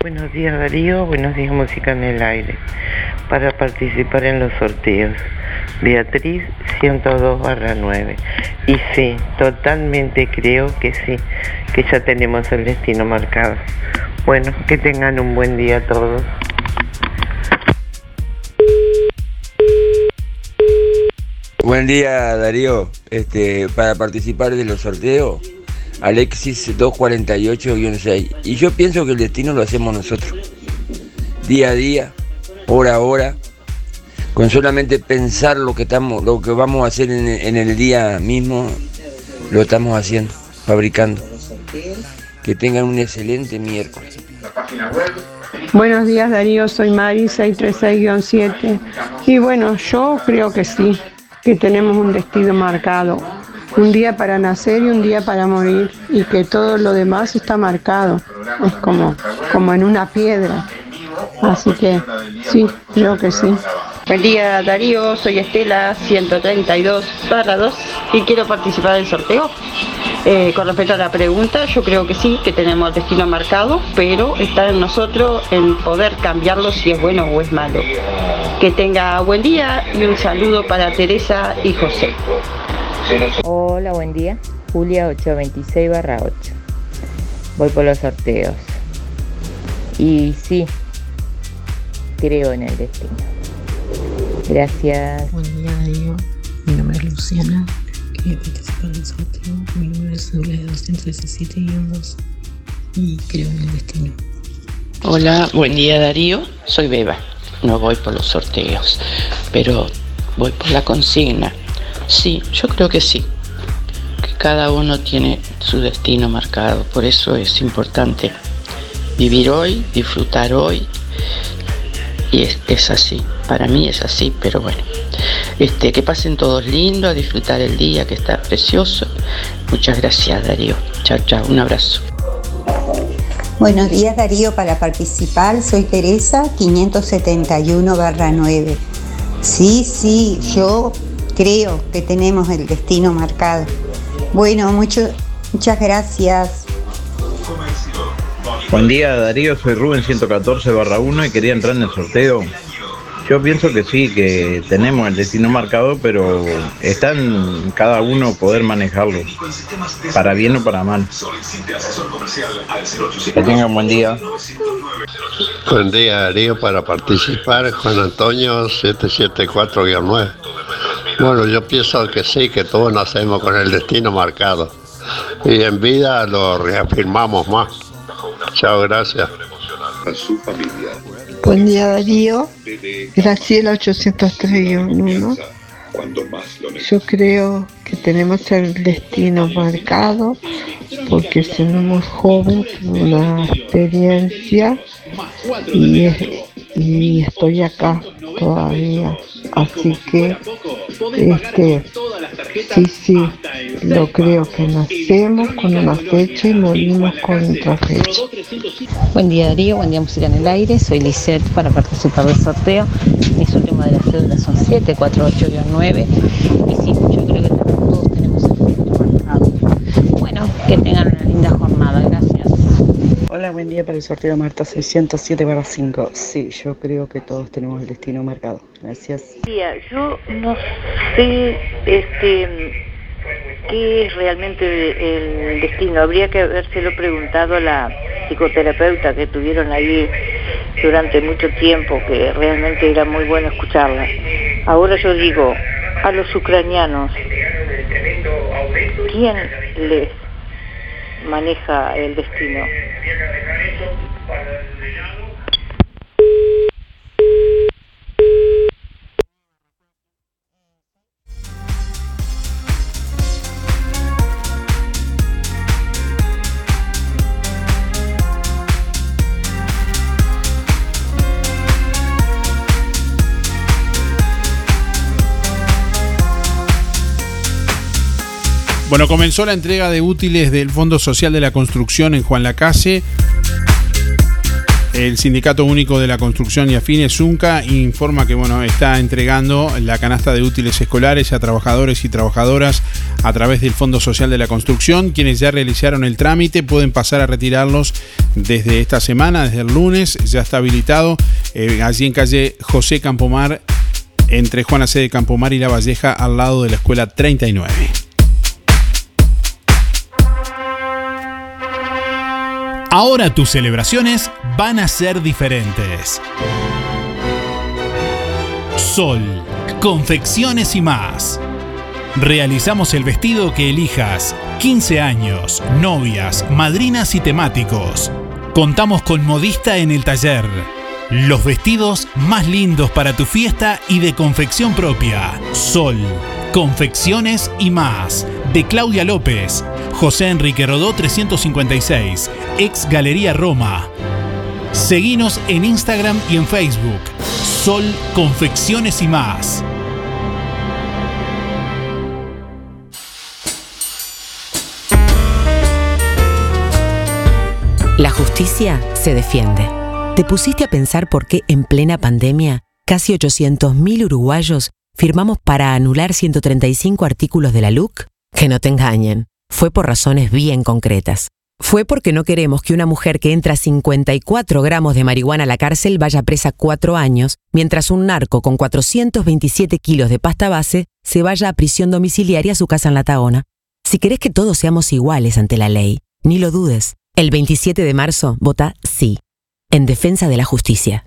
[SPEAKER 44] Buenos días Darío, buenos días Música en el Aire. Para participar en los sorteos, Beatriz 102 barra 9. Y sí, totalmente creo que sí, que ya tenemos el destino marcado. Bueno, que tengan un buen día todos.
[SPEAKER 45] Buen día Darío, este, para participar de los sorteos, Alexis 248-6. Y yo pienso que el destino lo hacemos nosotros, día a día, hora a hora, con solamente pensar lo que, estamos, lo que vamos a hacer en, en el día mismo, lo estamos haciendo, fabricando. Que tengan un excelente miércoles.
[SPEAKER 46] Buenos días Darío, soy Mari 636-7 y bueno, yo creo que sí, que tenemos un destino marcado, un día para nacer y un día para morir y que todo lo demás está marcado, es como, como en una piedra, así que sí, creo que sí.
[SPEAKER 47] Buen día Darío, soy Estela 132 barra 2 y quiero participar del sorteo. Eh, con respecto a la pregunta, yo creo que sí, que tenemos destino marcado, pero está en nosotros en poder cambiarlo si es bueno o es malo. Que tenga buen día y un saludo para Teresa y José.
[SPEAKER 48] Hola, buen día. Julia 826 barra 8. Voy por los sorteos. Y sí, creo en el destino. Gracias.
[SPEAKER 49] Buen día, Darío. Mi nombre es Luciana. Quería participar del sorteo. Mi número cédula es 217-2 y creo en el destino.
[SPEAKER 50] Hola, buen día Darío, soy Beba. No voy por los sorteos, pero voy por la consigna. Sí, yo creo que sí. Que cada uno tiene su destino marcado, por eso es importante vivir hoy, disfrutar hoy. Y es, es así, para mí es así, pero bueno. Este, que pasen todos lindo, a disfrutar el día que está precioso. Muchas gracias Darío. Chao, chao, un abrazo.
[SPEAKER 51] Buenos días Darío, para participar soy Teresa 571-9. Sí, sí, yo creo que tenemos el destino marcado. Bueno, mucho, muchas gracias.
[SPEAKER 52] Buen día Darío, soy Rubén 114 barra 1 y quería entrar en el sorteo. Yo pienso que sí, que tenemos el destino marcado, pero está en cada uno poder manejarlo, para bien o para mal. Que tengan buen día.
[SPEAKER 53] Buen día Darío, para participar Juan Antonio 774-9. Bueno, yo pienso que sí, que todos nacemos con el destino marcado. Y en vida lo reafirmamos más. Chao, gracias.
[SPEAKER 54] A su familia.
[SPEAKER 55] Buen día Darío, Graciela 803-1. Yo creo que tenemos el destino marcado, porque somos jóvenes, una experiencia y, estoy acá todavía. Así que, este, sí, sí, lo creo que nacemos con una fecha y morimos con otra fecha.
[SPEAKER 56] Buen día Darío, buen día Música en el Aire, soy Lisette para participar del sorteo. Mis últimas de las cédulas son 7, 4, 8, 9 y 5.
[SPEAKER 57] Hola, buen día para el sorteo Marta 607 5. Sí, yo creo que todos tenemos el destino marcado. Gracias.
[SPEAKER 23] Yo no sé este qué es realmente el destino. Habría que habérselo preguntado a la psicoterapeuta que tuvieron ahí durante mucho tiempo, que realmente era muy bueno escucharla. Ahora yo digo, a los ucranianos, ¿quién les maneja el destino?
[SPEAKER 1] Bueno, comenzó la entrega de útiles del Fondo Social de la Construcción en Juan Lacase.
[SPEAKER 58] El Sindicato Único de la Construcción y Afines, ZUNCA, informa que bueno, está entregando la canasta de útiles escolares a trabajadores y trabajadoras a través del Fondo Social de la Construcción. Quienes ya realizaron el trámite pueden pasar a retirarlos desde esta semana, desde el lunes. Ya está habilitado eh, allí en calle José Campomar, entre Juana C. de Campomar y La Valleja, al lado de la escuela 39.
[SPEAKER 1] Ahora tus celebraciones van a ser diferentes. Sol, confecciones y más. Realizamos el vestido que elijas, 15 años, novias, madrinas y temáticos. Contamos con modista en el taller. Los vestidos más lindos para tu fiesta y de confección propia. Sol, confecciones y más. Claudia López, José Enrique Rodó 356, ex Galería Roma. Seguinos en Instagram y en Facebook. Sol Confecciones y más.
[SPEAKER 59] La justicia se defiende. ¿Te pusiste a pensar por qué en plena pandemia casi 800.000 uruguayos firmamos para anular 135 artículos de la LUC? Que no te engañen, fue por razones bien concretas. Fue porque no queremos que una mujer que entra 54 gramos de marihuana a la cárcel vaya presa cuatro años, mientras un narco con 427 kilos de pasta base se vaya a prisión domiciliaria a su casa en La Taona. Si querés que todos seamos iguales ante la ley, ni lo dudes. El 27 de marzo, vota sí. En defensa de la justicia.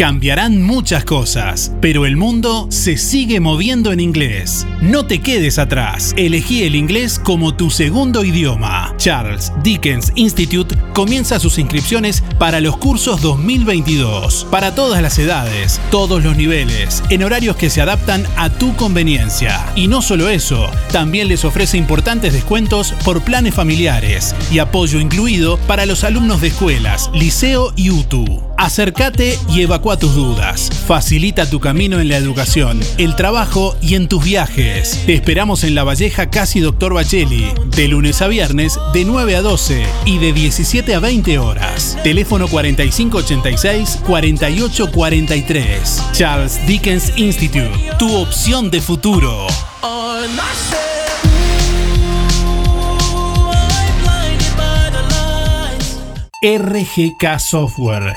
[SPEAKER 1] Cambiarán muchas cosas, pero el mundo se sigue moviendo en inglés. No te quedes atrás. Elegí el inglés como tu segundo idioma. Charles Dickens Institute comienza sus inscripciones para los cursos 2022. Para todas las edades, todos los niveles, en horarios que se adaptan a tu conveniencia. Y no solo eso, también les ofrece importantes descuentos por planes familiares y apoyo incluido para los alumnos de escuelas, liceo y UTU. Acércate y evacúa tus dudas. Facilita tu camino en la educación, el trabajo y en tus viajes. Te esperamos en La Valleja Casi Doctor Bacheli, de lunes a viernes de 9 a 12 y de 17 a 20 horas. Teléfono 4586-4843. Charles Dickens Institute, tu opción de futuro. RGK Software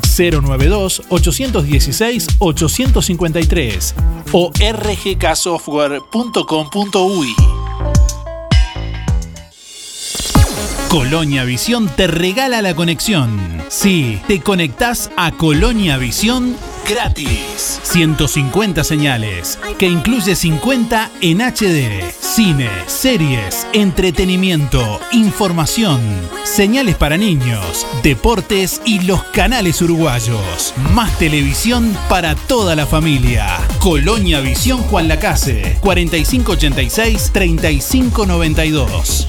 [SPEAKER 1] 092-816-853 o rgksoftware.com.uy. Colonia Visión te regala la conexión. Sí, te conectás a Colonia Visión gratis. 150 señales, que incluye 50 en HD. Cine, series, entretenimiento, información, señales para niños, deportes y los canales uruguayos. Más televisión para toda la familia. Colonia Visión Juan Lacase, 4586-3592.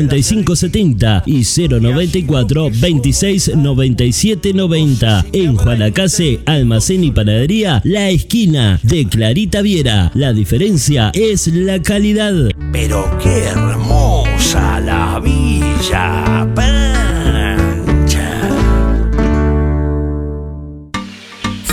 [SPEAKER 60] 5570 y 094 26 97 90. En Juanacase, Almacén y Panadería, La Esquina de Clarita Viera. La diferencia es la calidad.
[SPEAKER 61] Pero qué hermosa la Villa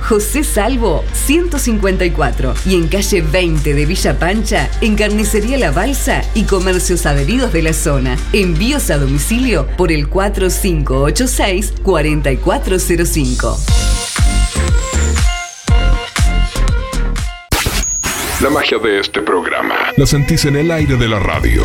[SPEAKER 14] José Salvo 154 y en calle 20 de Villa Pancha, en Carnicería La Balsa y comercios adheridos de la zona. Envíos a domicilio por el 4586 4405.
[SPEAKER 10] La magia de este programa la sentís en el aire de la radio.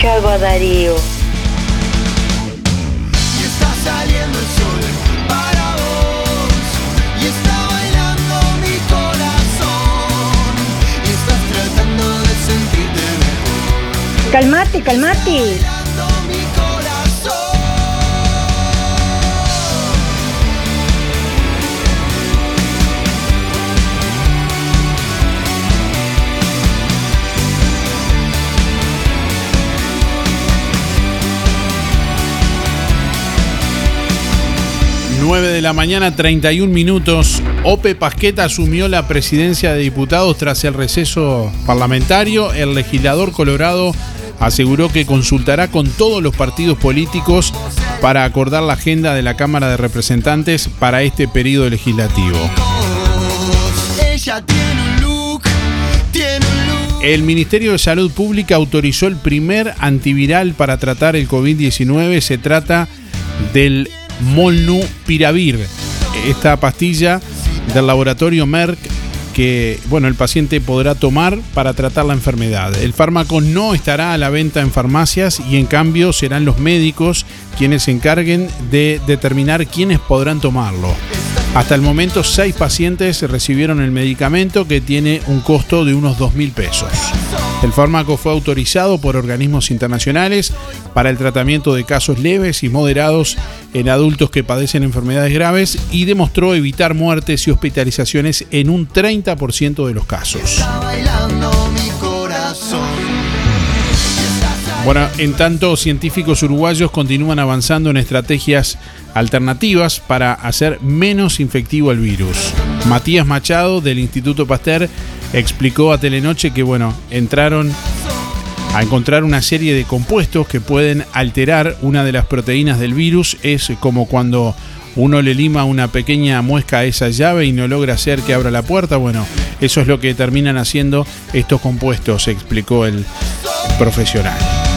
[SPEAKER 62] escuchado a Darío.
[SPEAKER 63] Y está saliendo el sol para vos. Y está bailando mi corazón. Y estás tratando de sentirte mejor.
[SPEAKER 64] Calmate, calmate.
[SPEAKER 1] 9 de la mañana, 31 minutos. Ope Pasqueta asumió la presidencia de diputados tras el receso parlamentario. El legislador colorado aseguró que consultará con todos los partidos políticos para acordar la agenda de la Cámara de Representantes para este periodo legislativo. El Ministerio de Salud Pública autorizó el primer antiviral para tratar el COVID-19. Se trata del Molnupiravir, esta pastilla del laboratorio Merck que bueno, el paciente podrá tomar para tratar la enfermedad. El fármaco no estará a la venta en farmacias y en cambio serán los médicos quienes se encarguen de determinar quiénes podrán tomarlo. Hasta el momento, seis pacientes recibieron el medicamento que tiene un costo de unos 2 mil pesos. El fármaco fue autorizado por organismos internacionales para el tratamiento de casos leves y moderados en adultos que padecen enfermedades graves y demostró evitar muertes y hospitalizaciones en un 30% de los casos. Bueno, en tanto, científicos uruguayos continúan avanzando en estrategias alternativas para hacer menos infectivo el virus. Matías Machado del Instituto Pasteur explicó a Telenoche que bueno, entraron a encontrar una serie de compuestos que pueden alterar una de las proteínas del virus. Es como cuando uno le lima una pequeña muesca a esa llave y no logra hacer que abra la puerta. Bueno, eso es lo que terminan haciendo estos compuestos, explicó el profesional.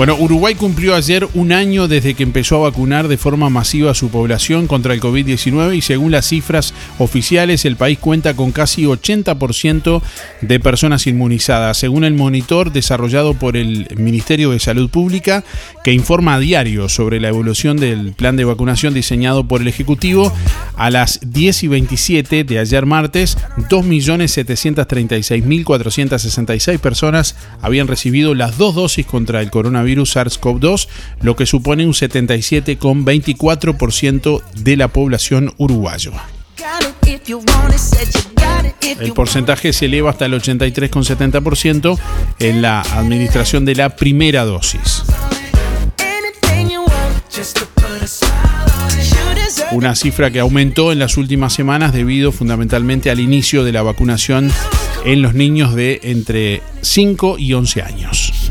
[SPEAKER 1] Bueno, Uruguay cumplió ayer un año desde que empezó a vacunar de forma masiva a su población contra el COVID-19 y según las cifras oficiales el país cuenta con casi 80% de personas inmunizadas, según el monitor desarrollado por el Ministerio de Salud Pública que informa a diario sobre la evolución del plan de vacunación diseñado por el Ejecutivo. A las 10 y 27 de ayer martes, 2.736.466 personas habían recibido las dos dosis contra el coronavirus SARS-CoV-2, lo que supone un 77,24% de la población uruguayo. El porcentaje se eleva hasta el 83,70% en la administración de la primera dosis. Una cifra que aumentó en las últimas semanas debido fundamentalmente al inicio de la vacunación en los niños de entre 5 y 11 años.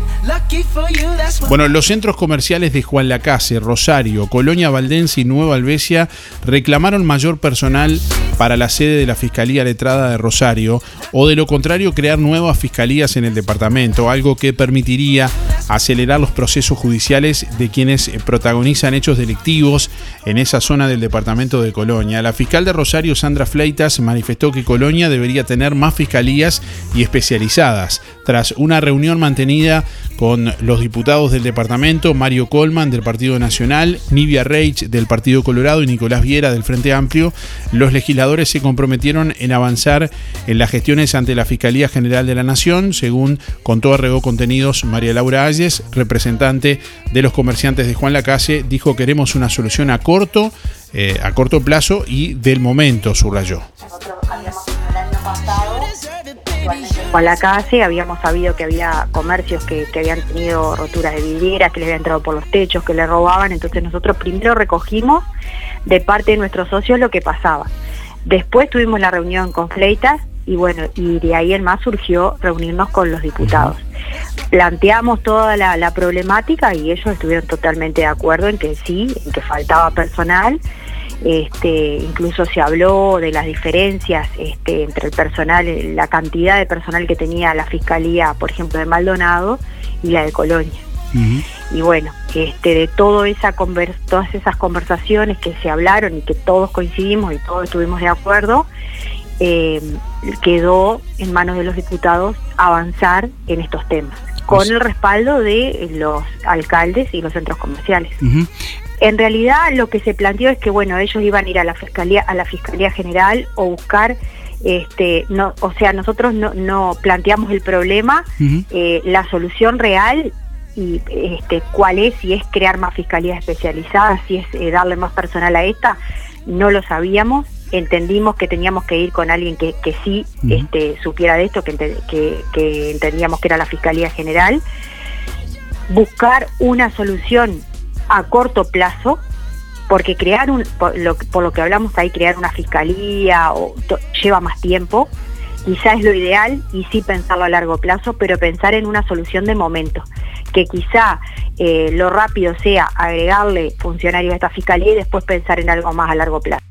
[SPEAKER 1] Bueno, los centros comerciales de Juan Lacase, Rosario, Colonia Valdense y Nueva Albesia reclamaron mayor personal para la sede de la Fiscalía Letrada de Rosario o de lo contrario crear nuevas fiscalías en el departamento, algo que permitiría acelerar los procesos judiciales de quienes protagonizan hechos delictivos en esa zona del departamento de Colonia. La fiscal de Rosario, Sandra Fleitas, manifestó que Colonia debería tener más fiscalías y especializadas. Tras una reunión mantenida con los diputados del departamento, Mario Colman del Partido Nacional, Nivia Reich del Partido Colorado y Nicolás Viera del Frente Amplio, los legisladores se comprometieron en avanzar en las gestiones ante la Fiscalía General de la Nación, según contó Arregó Contenidos María Laura Ayes, representante de los comerciantes de Juan Lacase, dijo queremos una solución a corto, eh, a corto plazo y del momento, subrayó.
[SPEAKER 50] Juan Lacase habíamos sabido que había comercios que, que, habían tenido roturas de vidrieras, que les habían entrado por los techos, que le robaban, entonces nosotros primero recogimos de parte de nuestros socios lo que pasaba. Después tuvimos la reunión con Fleitas y bueno, y de ahí en más surgió reunirnos con los diputados. Planteamos toda la, la problemática y ellos estuvieron totalmente de acuerdo en que sí, en que faltaba personal este, incluso se habló de las diferencias este, entre el personal, la cantidad de personal que tenía la Fiscalía, por ejemplo, de Maldonado y la de Colonia. Y bueno, este, de todo esa todas esas conversaciones que se hablaron y que todos coincidimos y todos estuvimos de acuerdo, eh, quedó en manos de los diputados avanzar en estos temas, con el respaldo de los alcaldes y los centros comerciales. En realidad lo que se planteó es que bueno, ellos iban a ir a la fiscalía, a la fiscalía general o buscar este, no, o sea, nosotros no, planteamos el problema, eh, la solución real y este, cuál es, si es crear más fiscalías especializadas, si es eh, darle más personal a esta, no lo sabíamos. Entendimos que teníamos que ir con alguien que, que sí este, supiera de esto, que, que, que entendíamos que era la Fiscalía General. Buscar una solución a corto plazo, porque crear un, por lo, que hablamos ahí, crear una fiscalía o, lleva más tiempo, quizá es lo ideal y sí pensarlo a largo plazo, pero pensar en una solución de momento, que quizá eh, lo rápido sea agregarle funcionarios a esta fiscalía y después pensar en algo más a largo plazo.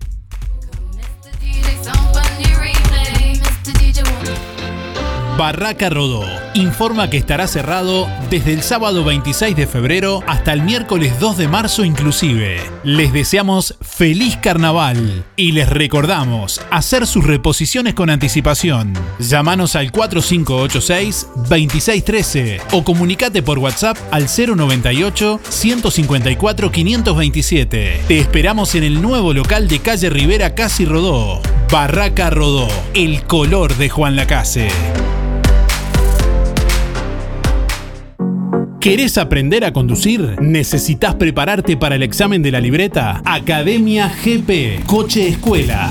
[SPEAKER 65] Barraca Rodó informa que estará cerrado desde el sábado 26 de febrero hasta el miércoles 2 de marzo inclusive. Les deseamos feliz carnaval y les recordamos hacer sus reposiciones con anticipación. Llámanos al 4586-2613 o comunicate por WhatsApp al 098-154-527. Te esperamos en el nuevo local de calle Rivera Casi Rodó. Barraca Rodó, el color de Juan Lacase.
[SPEAKER 1] ¿Querés aprender a conducir? ¿Necesitas prepararte para el examen de la libreta? Academia GP, Coche Escuela.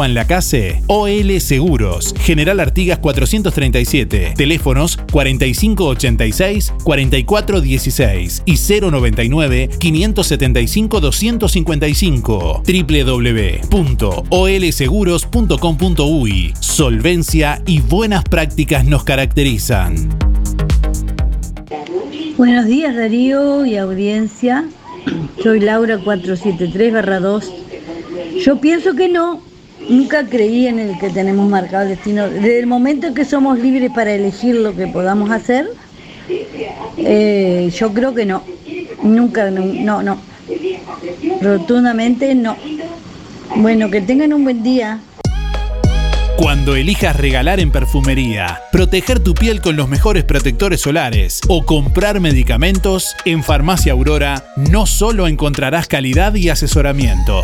[SPEAKER 1] Lacase, OL Seguros, General Artigas 437, teléfonos 4586-4416 y 099-575-255, www.olseguros.com.uy. Solvencia y buenas prácticas nos caracterizan.
[SPEAKER 66] Buenos días Darío y audiencia. Soy Laura 473-2. Yo pienso que no. Nunca creí en el que tenemos marcado destino. Desde el momento en que somos libres para elegir lo que podamos hacer, eh, yo creo que no. Nunca, no, no. Rotundamente no. Bueno, que tengan un buen día.
[SPEAKER 1] Cuando elijas regalar en perfumería, proteger tu piel con los mejores protectores solares o comprar medicamentos, en Farmacia Aurora no solo encontrarás calidad y asesoramiento.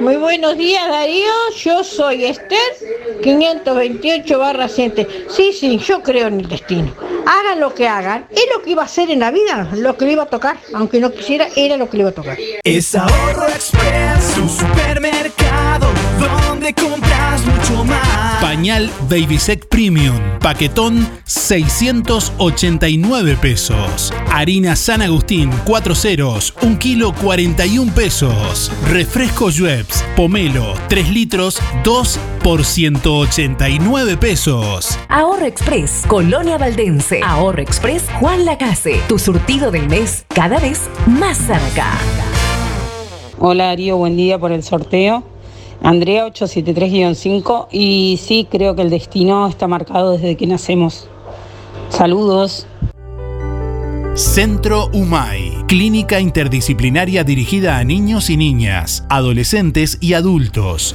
[SPEAKER 16] Muy buenos días Darío, yo soy Esther 528 barra 7. Sí, sí, yo creo en el destino. Hagan lo que hagan, es lo que iba a hacer en la vida, lo que le iba a tocar, aunque no quisiera, era lo que le iba a tocar.
[SPEAKER 2] Es Ahorro Express, supermercado donde compras mucho más.
[SPEAKER 1] Pañal Babysec Premium, paquetón 689 pesos. Harina San Agustín 4 ceros, 1 kilo 41 pesos. Refresco Schweppes, pomelo 3 litros, 2 por 189 pesos.
[SPEAKER 14] Ahorro Express, Colonia Valdense. Ahorro Express, Juan Lacase. Tu surtido del mes, cada vez más cerca.
[SPEAKER 67] Hola Darío, buen día por el sorteo. Andrea 873-5 y sí, creo que el destino está marcado desde que nacemos. Saludos.
[SPEAKER 1] Centro UMAI, clínica interdisciplinaria dirigida a niños y niñas, adolescentes y adultos.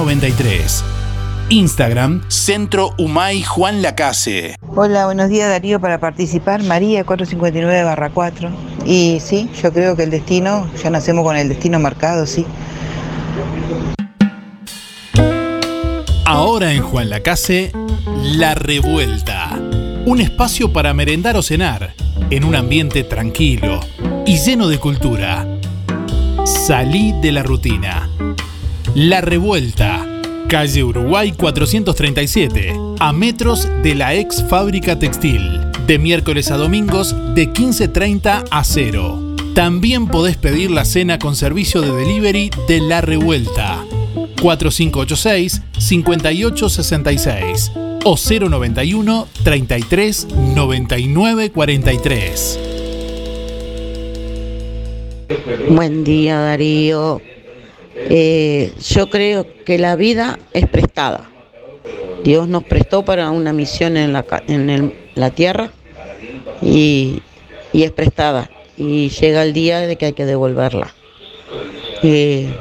[SPEAKER 1] 93. Instagram, Centro Humay Juan Lacase.
[SPEAKER 68] Hola, buenos días Darío para participar. María 459 barra 4. Y sí, yo creo que el destino, ya nacemos con el destino marcado, sí.
[SPEAKER 1] Ahora en Juan Lacase, La Revuelta. Un espacio para merendar o cenar, en un ambiente tranquilo y lleno de cultura. Salí de la rutina. La Revuelta, calle Uruguay 437, a metros de la ex fábrica textil, de miércoles a domingos de 15.30 a 0. También podés pedir la cena con servicio de delivery de La Revuelta, 4586-5866 o 091 33 99 43.
[SPEAKER 48] Buen día Darío. Eh, yo creo que la vida es prestada
[SPEAKER 69] Dios nos prestó para una misión en la, en la tierra y, y es prestada. Y llega el día de que hay que devolverla. Eh,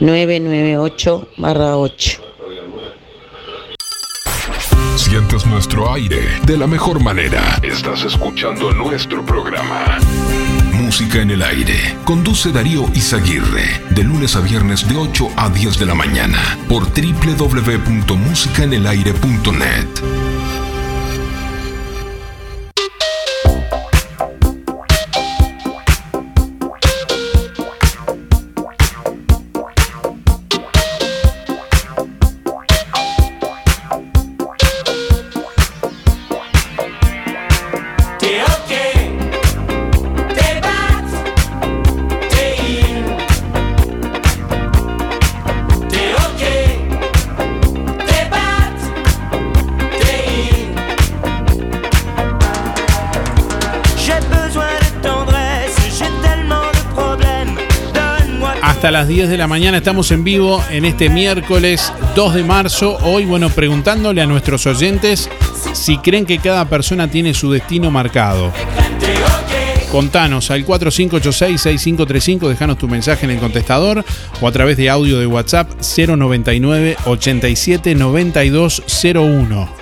[SPEAKER 69] 998 barra 8.
[SPEAKER 10] Sientes nuestro aire de la mejor manera. Estás escuchando nuestro programa. Música en el aire. Conduce Darío Izaguirre. De lunes a viernes de 8 a 10 de la mañana. Por www.musicaenelaire.net.
[SPEAKER 1] Hasta las 10 de la mañana estamos en vivo en este miércoles 2 de marzo. Hoy, bueno, preguntándole a nuestros oyentes si creen que cada persona tiene su destino marcado. Contanos al 4586-6535, dejanos tu mensaje en el contestador o a través de audio de WhatsApp 099 87 9201.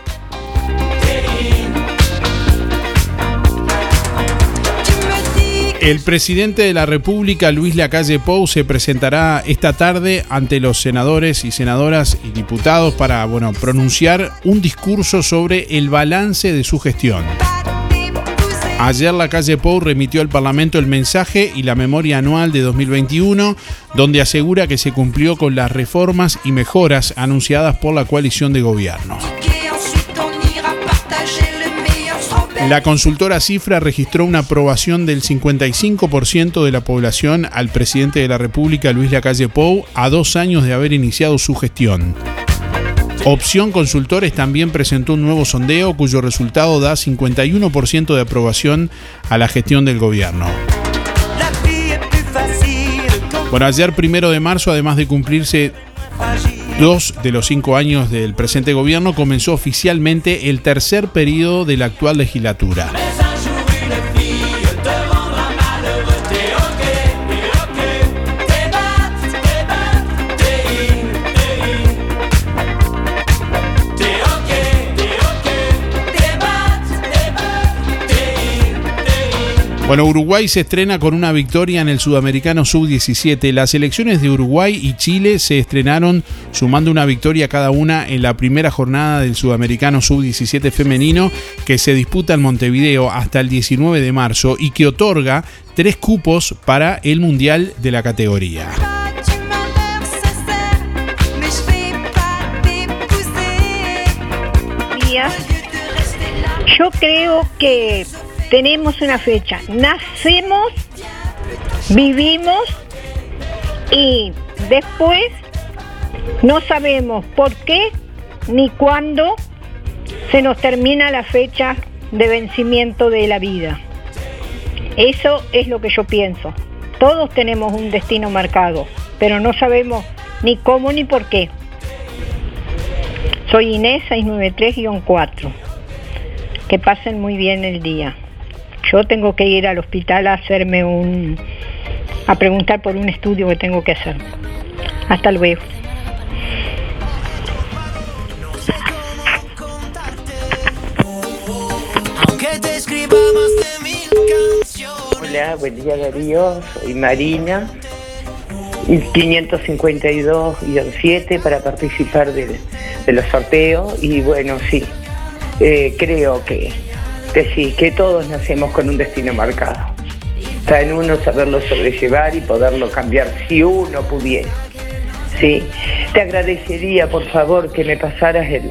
[SPEAKER 1] El presidente de la República, Luis Lacalle Pou, se presentará esta tarde ante los senadores y senadoras y diputados para bueno, pronunciar un discurso sobre el balance de su gestión. Ayer la calle Pou remitió al Parlamento el mensaje y la memoria anual de 2021, donde asegura que se cumplió con las reformas y mejoras anunciadas por la coalición de gobierno. La consultora Cifra registró una aprobación del 55% de la población al presidente de la República, Luis Lacalle Pou, a dos años de haber iniciado su gestión. Opción Consultores también presentó un nuevo sondeo cuyo resultado da 51% de aprobación a la gestión del gobierno. Bueno, ayer primero de marzo, además de cumplirse dos de los cinco años del presente gobierno, comenzó oficialmente el tercer periodo de la actual legislatura. Bueno, Uruguay se estrena con una victoria en el Sudamericano Sub-17. Las selecciones de Uruguay y Chile se estrenaron sumando una victoria cada una en la primera jornada del Sudamericano Sub-17 femenino que se disputa en Montevideo hasta el 19 de marzo y que otorga tres cupos para el Mundial de la categoría.
[SPEAKER 64] Yo creo que tenemos una fecha. Nacemos, vivimos y después no sabemos por qué ni cuándo se nos termina la fecha de vencimiento de la vida. Eso es lo que yo pienso. Todos tenemos un destino marcado, pero no sabemos ni cómo ni por qué. Soy Inés 693-4. Que pasen muy bien el día. Yo tengo que ir al hospital a hacerme un. a preguntar por un estudio que tengo que hacer. Hasta luego.
[SPEAKER 70] Aunque te escriba más de mil canciones.
[SPEAKER 48] Hola, buen día Darío, soy Marina. Y 552-7 para participar de, de los sorteos y bueno, sí, eh, creo que, que sí, que todos nacemos con un destino marcado. Está en uno saberlo sobrellevar y poderlo cambiar si uno pudiera. Sí, te agradecería por favor que me pasaras el,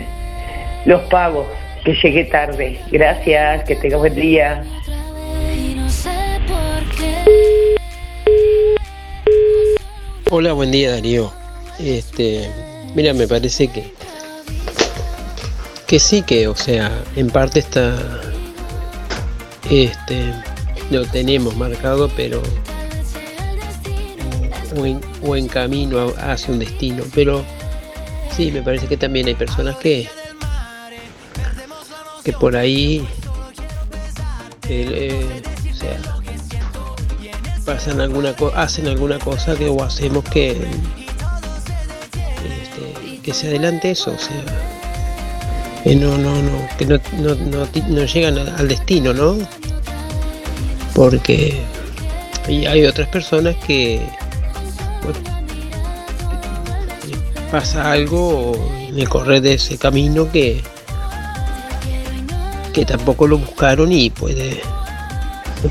[SPEAKER 48] los pagos, que llegué tarde. Gracias, que tengas buen día.
[SPEAKER 71] Hola, buen día Darío. Este, mira, me parece que que sí que, o sea, en parte está este lo tenemos marcado, pero o camino hacia un destino, pero sí, me parece que también hay personas que que por ahí eh, o sea, pasan alguna hacen alguna cosa que o hacemos que este, que se adelante eso, o sea, que no no no que no, no, no llegan al, destino, ¿no? Porque hay otras personas que pasa algo en el correr de ese camino que que tampoco lo buscaron y puede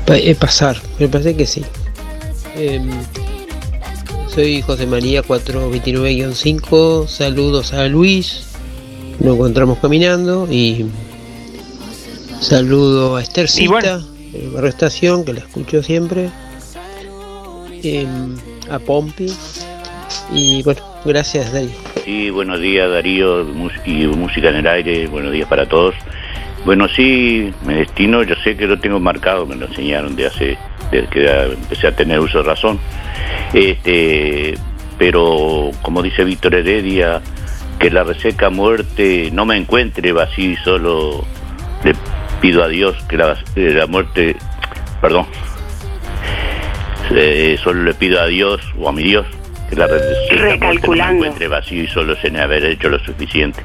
[SPEAKER 71] eh, pasar. Me parece que sí. Em, soy José María 429-5. Saludos a Luis. Nos encontramos caminando y saludo a Esthercita, en Barrio Estación, que la escucho siempre. Em, a Pompi. Y bueno, gracias Darío.
[SPEAKER 72] Sí, buenos días Darío y Música en el Aire, buenos días para todos. Bueno, sí, mi destino yo sé que lo tengo marcado, me lo enseñaron de hace, desde que empecé a tener uso de razón. Este, pero como dice Víctor Heredia, que la reseca muerte no me encuentre vacío y solo le pido a Dios que la, la muerte, perdón, eh, solo le pido a Dios o a mi Dios que la reseca muerte no me encuentre vacío y solo sin haber hecho lo suficiente.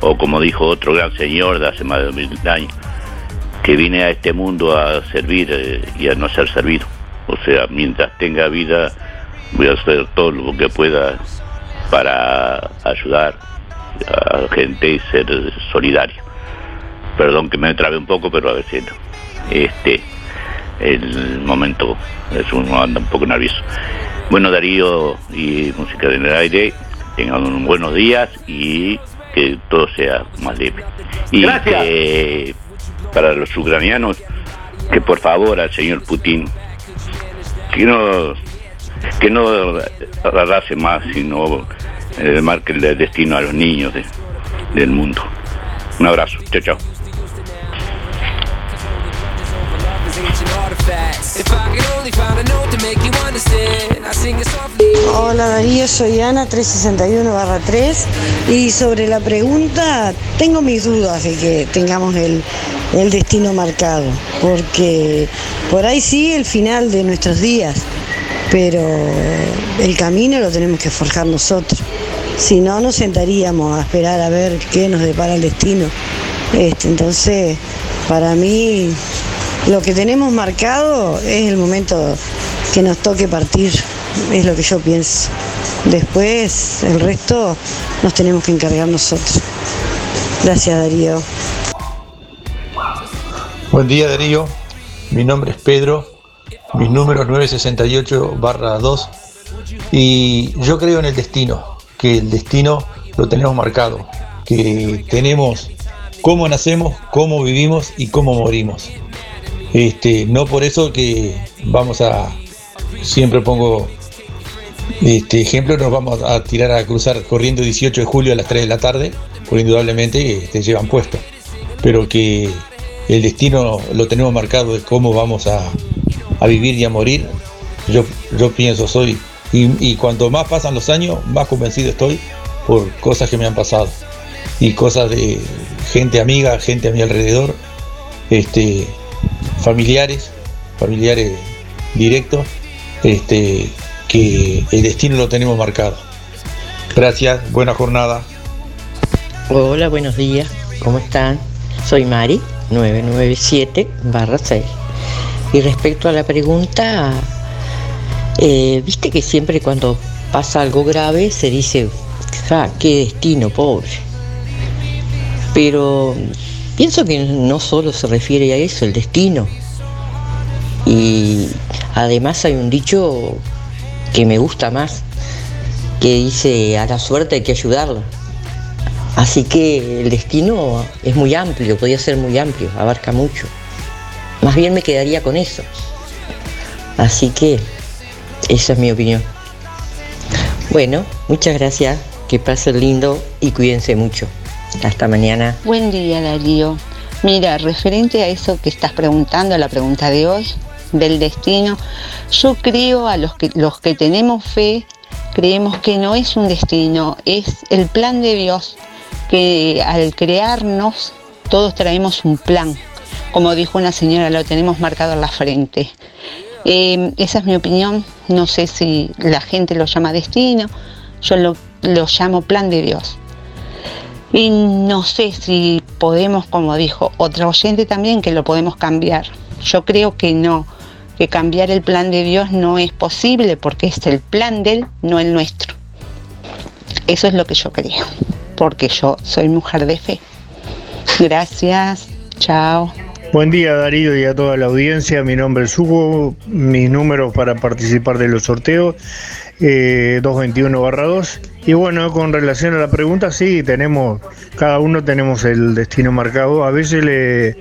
[SPEAKER 72] O como dijo otro gran señor de hace más de mil años, que vine a este mundo a servir eh, y a no ser servido. O sea, mientras tenga vida, voy a hacer todo lo que pueda para ayudar a gente y ser solidario. Perdón que me trabé un poco, pero a veces no. Este, el momento es uno anda un poco nervioso. Bueno, Darío y Música en el Aire, tengan unos buenos días y que todo sea más leve. Y
[SPEAKER 73] Gracias.
[SPEAKER 72] que para los ucranianos, que por favor al señor Putin, que no, que no arrase más, sino eh, marque el destino a los niños de- del mundo. Un abrazo, chao, chao.
[SPEAKER 74] Hola Darío, soy Ana 361 barra 3 y sobre la pregunta tengo mis dudas de que tengamos el, el destino marcado, porque por ahí sí el final de nuestros días, pero el camino lo tenemos que forjar nosotros. Si no, nos sentaríamos a esperar a ver qué nos depara el destino. Este, entonces, para mí, lo que tenemos marcado es el momento que nos toque partir, es lo que yo pienso. Después, el resto nos tenemos que encargar nosotros. Gracias, Darío.
[SPEAKER 75] Buen día Darío, mi nombre es Pedro, mis números 968 barra 2 y yo creo en el destino, que el destino lo tenemos marcado, que tenemos cómo nacemos, cómo vivimos y cómo morimos. Este, no por eso que vamos a, siempre pongo este ejemplo, nos vamos a tirar a cruzar corriendo 18 de julio a las 3 de la tarde, por indudablemente te llevan puesto, pero que el destino lo tenemos marcado de cómo vamos a, a vivir y a morir. Yo, yo pienso, soy, y, y cuanto más pasan los años, más convencido estoy por cosas que me han pasado y cosas de gente amiga, gente a mi alrededor, este, familiares, familiares directos, este, que el destino lo tenemos marcado. Gracias, buena jornada.
[SPEAKER 76] Hola, buenos días. ¿Cómo están? Soy Mari, 997 barra 6. Y respecto a la pregunta, eh, viste que siempre cuando pasa algo grave se dice, ja, qué destino, pobre. Pero pienso que no solo se refiere a eso, el destino. Y además hay un dicho que me gusta más, que dice, a la suerte hay que ayudarla. Así que el destino es muy amplio, podría ser muy amplio, abarca mucho. Más bien me quedaría con eso. Así que esa es mi opinión. Bueno, muchas gracias, que pasen lindo y cuídense mucho. Hasta mañana.
[SPEAKER 68] Buen día, Darío. Mira, referente a eso que estás preguntando, a la pregunta de hoy, del destino, yo creo a los que, los que tenemos fe, creemos que no es un destino, es el plan de Dios, que al crearnos todos traemos un plan. Como dijo una señora, lo tenemos marcado en la frente. Eh, esa es mi opinión. No sé si la gente lo llama destino. Yo lo, lo llamo plan de Dios. Y no sé si podemos, como dijo otra oyente también, que lo podemos cambiar. Yo creo que no, que cambiar el plan de Dios no es posible porque es el plan de Él, no el nuestro. Eso es lo que yo creo, porque yo soy mujer de fe. Gracias, chao.
[SPEAKER 75] Buen día Darío y a toda la audiencia, mi nombre es Hugo, mis números para participar de los sorteos, eh, 221 2. Y bueno, con relación a la pregunta, sí, tenemos, cada uno tenemos el destino marcado, a veces le,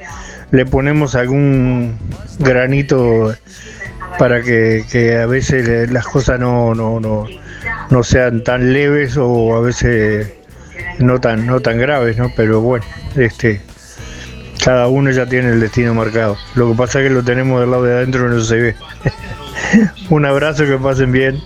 [SPEAKER 75] le ponemos algún granito para que, que a veces las cosas no, no, no, no sean tan leves o a veces no tan, no tan graves, ¿no? Pero bueno, este cada uno ya tiene el destino marcado. Lo que pasa es que lo tenemos del lado de adentro y no se ve. [laughs] Un abrazo, que pasen bien.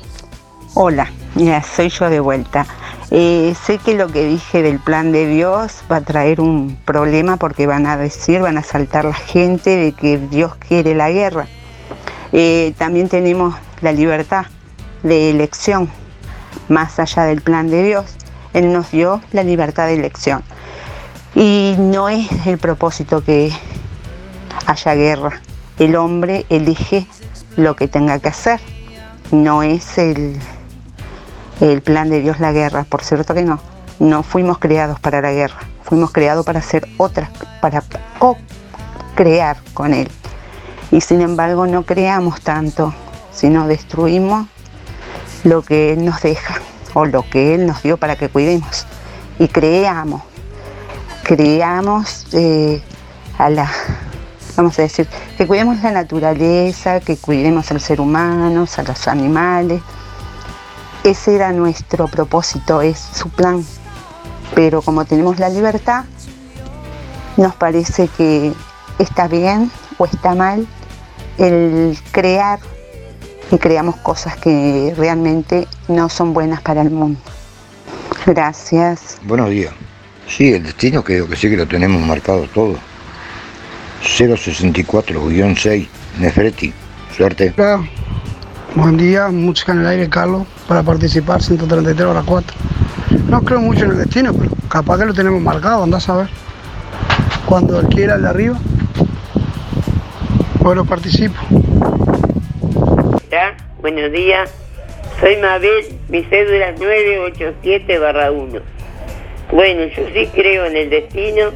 [SPEAKER 68] Hola, ya soy yo de vuelta. Eh, sé que lo que dije del plan de Dios va a traer un problema porque van a decir, van a saltar la gente de que Dios quiere la guerra. Eh, también tenemos la libertad de elección, más allá del plan de Dios. Él nos dio la libertad de elección. Y no es el propósito que haya guerra. El hombre elige lo que tenga que hacer. No es el, el plan de Dios la guerra, por cierto que no. No fuimos creados para la guerra, fuimos creados para hacer otras, para co-crear con Él. Y sin embargo no creamos tanto, sino destruimos lo que Él nos deja o lo que Él nos dio para que cuidemos. Y creamos, creamos eh, a la, vamos a decir, que cuidemos la naturaleza, que cuidemos al ser humano, a los animales. Ese era nuestro propósito, es su plan. Pero como tenemos la libertad, nos parece que está bien o está mal el crear y creamos cosas que realmente no son buenas para el mundo. Gracias.
[SPEAKER 77] Buenos días. Sí, el destino creo que sí que lo tenemos marcado todo. 064-6, Nefreti. Suerte.
[SPEAKER 78] Hola. Buen día, música en el aire, Carlos, para participar, 133 horas 4. No creo mucho en el destino, pero capaz que lo tenemos marcado, andás a ver. Cuando él quiera el de arriba, bueno, participo.
[SPEAKER 79] Hola, buenos días. Soy Mabel, mi cédula es 987-1. Bueno, yo sí creo en el destino,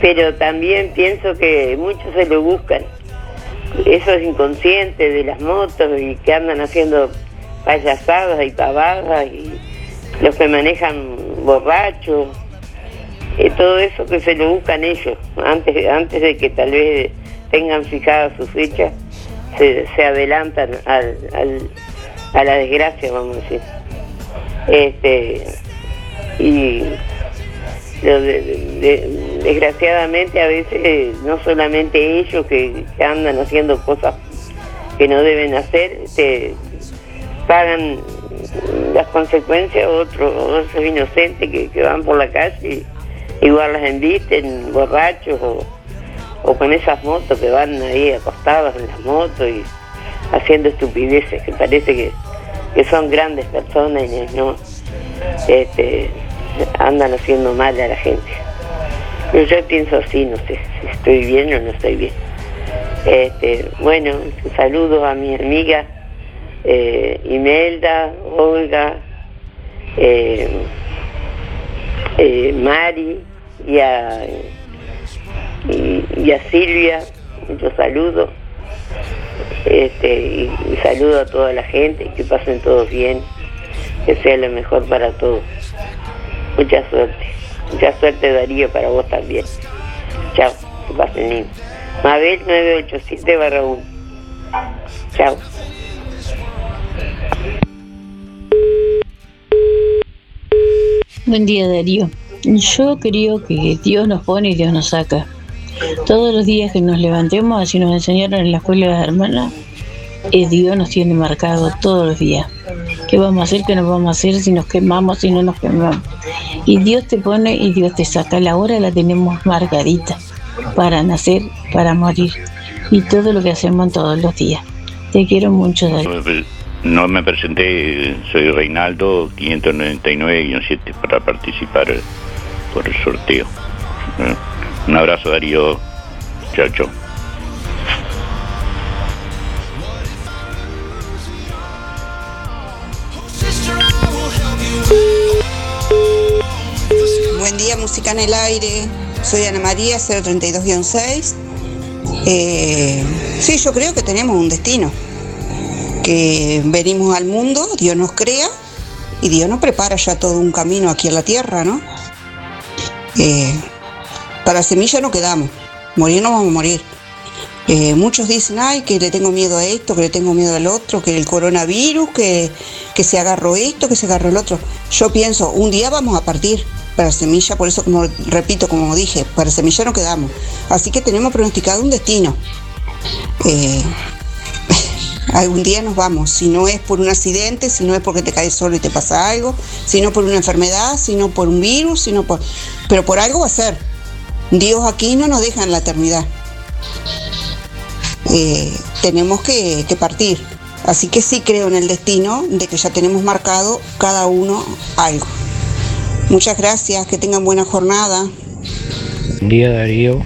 [SPEAKER 79] pero también pienso que muchos se lo buscan. Esos inconscientes de las motos y que andan haciendo payasadas y pavadas y los que manejan borrachos, eh, todo eso que se lo buscan ellos, antes, antes de que tal vez tengan fijada su fecha, se, adelantan al, a la desgracia, vamos a decir. Este, y desgraciadamente a veces no solamente ellos que, andan haciendo cosas que no deben hacer, te pagan las consecuencias otros otros inocentes que, van por la calle igual las embisten borrachos o, con esas motos que van ahí acostados en las motos y haciendo estupideces que parece que, que son grandes personas y no este, andan haciendo mal a la gente. Pero yo pienso así, no sé si estoy bien o no estoy bien. Este, bueno, saludos a mi amiga eh, Imelda, Olga, eh, eh, Mari y a, y, a Silvia, muchos saludos. Este, y saludo a toda la gente, que pasen todos bien, que sea lo mejor para todos. Mucha suerte, mucha suerte Darío para vos también. Chao, que pasen bien. Mabel 987 barra 1. Chao.
[SPEAKER 72] Buen día Darío. Yo creo que Dios nos pone y Dios nos saca. Todos los días que nos levantemos, así nos enseñaron en la escuela de las hermanas, eh, Dios nos tiene marcado todos los días.
[SPEAKER 80] ¿Qué vamos a hacer? ¿Qué nos vamos a hacer si nos quemamos, si no nos quemamos? Y Dios te pone y Dios te saca. La hora la tenemos margadita para nacer, para morir. Y todo lo que hacemos todos los días. Te quiero mucho, Darío.
[SPEAKER 72] No me presenté, soy Reinaldo 599-7 para participar por el sorteo. Un abrazo Darío, chao chao.
[SPEAKER 81] Buen día, música en el aire. Soy Ana María, 032-6. Eh, sí, yo creo que tenemos un destino. Que venimos al mundo, Dios nos crea y Dios nos prepara ya todo un camino aquí en la tierra, ¿no? Eh, para semilla no quedamos, morir no vamos a morir. Eh, muchos dicen, ay, que le tengo miedo a esto, que le tengo miedo al otro, que el coronavirus, que, que se agarró esto, que se agarró el otro. Yo pienso, un día vamos a partir para semilla, por eso como repito, como dije, para semilla no quedamos. Así que tenemos pronosticado un destino. Eh, [laughs] algún día nos vamos, si no es por un accidente, si no es porque te caes solo y te pasa algo, si no por una enfermedad, si no por un virus, sino por. Pero por algo va a ser. Dios aquí no nos deja en la eternidad. Eh, tenemos que partir. Así que sí creo en el destino de que ya tenemos marcado cada uno algo. Muchas gracias, que tengan buena jornada.
[SPEAKER 82] Buen día Darío,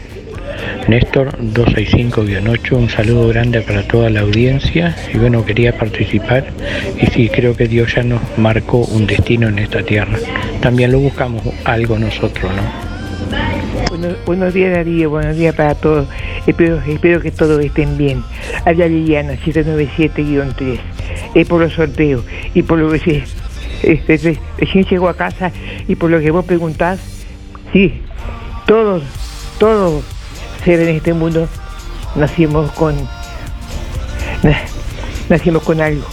[SPEAKER 82] Néstor 265-8, un saludo grande para toda la audiencia y bueno, quería participar y sí, creo que Dios ya nos marcó un destino en esta tierra. También lo buscamos algo nosotros, ¿no?
[SPEAKER 83] Buenos, buenos días Darío, buenos días para todos. Espero, espero que todos estén bien. Habla Liliana, 797-3. Es por los sorteos y por lo que se, este, re- recién llegó a casa y por lo que vos preguntás, sí, todos, todos seres en este mundo nacimos con, na- nacimos con algo.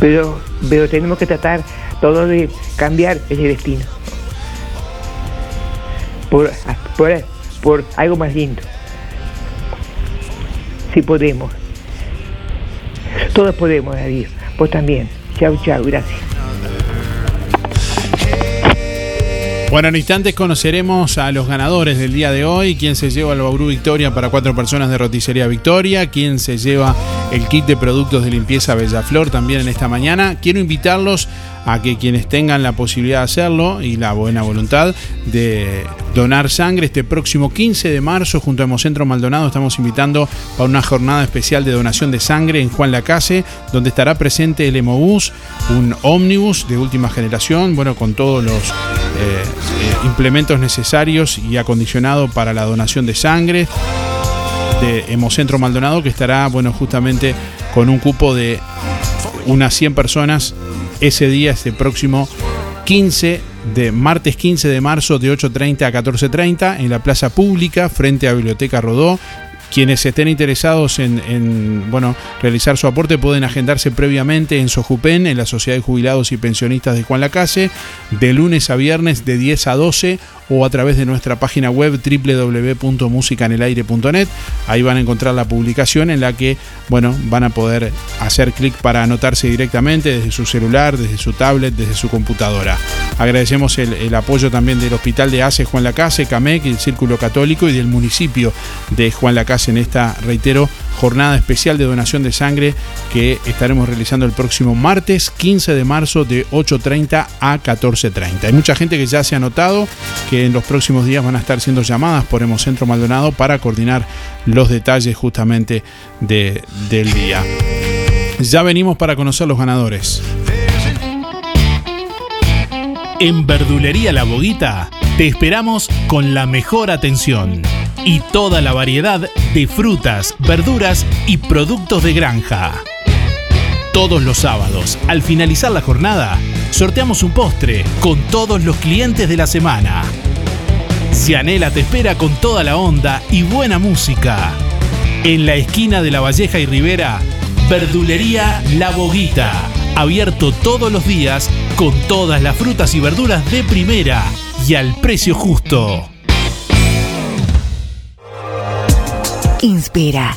[SPEAKER 83] Pero, pero tenemos que tratar todo de cambiar ese destino por, por, por algo más lindo. Si podemos. Todos podemos, David. Vos también. Chau, chau. Gracias.
[SPEAKER 1] Bueno, en instantes conoceremos a los ganadores del día de hoy, quién se lleva el Bauru Victoria para cuatro personas de Roticería Victoria, quién se lleva el kit de productos de limpieza Bellaflor también en esta mañana. Quiero invitarlos a que quienes tengan la posibilidad de hacerlo y la buena voluntad de donar sangre este próximo 15 de marzo junto a Hemocentro Maldonado estamos invitando para una jornada especial de donación de sangre en Juan Lacase, donde estará presente el Hemobús, un ómnibus de última generación, bueno, con todos los eh, eh, implementos necesarios y acondicionado para la donación de sangre de Hemocentro Maldonado que estará, bueno, justamente con un cupo de unas 100 personas ese día, este próximo 15 de martes 15 de marzo de 8.30 a 14.30 en la plaza pública frente a Biblioteca Rodó. Quienes estén interesados en, en, bueno, realizar su aporte pueden agendarse previamente en Sojupen, en la Sociedad de Jubilados y Pensionistas de Juan Lacase, de lunes a viernes de 10 a 12 o a través de nuestra página web www.musicanelaire.net. Ahí van a encontrar la publicación en la que, bueno, van a poder hacer clic para anotarse directamente desde su celular, desde su tablet, desde su computadora. Agradecemos el, el apoyo también del Hospital de ACE Juan Lacase, CAMEC, el Círculo Católico y del municipio de Juan Lacase en esta, reitero, jornada especial de donación de sangre que estaremos realizando el próximo martes 15 de marzo de 8.30 a 14.30. Hay mucha gente que ya se ha anotado, que en los próximos días van a estar siendo llamadas por Hemocentro Maldonado para coordinar los detalles justamente de- del día. Ya venimos para conocer los ganadores.
[SPEAKER 65] En Verdulería La Boguita te esperamos con la mejor atención y toda la variedad de frutas, verduras y productos de granja. Todos los sábados, al finalizar la jornada, sorteamos un postre con todos los clientes de la semana. Cianela te espera con toda la onda y buena música. En la esquina de La Valleja y Rivera, Verdulería La Boguita. Abierto todos los días con todas las frutas y verduras de primera y al precio justo.
[SPEAKER 84] Inspira,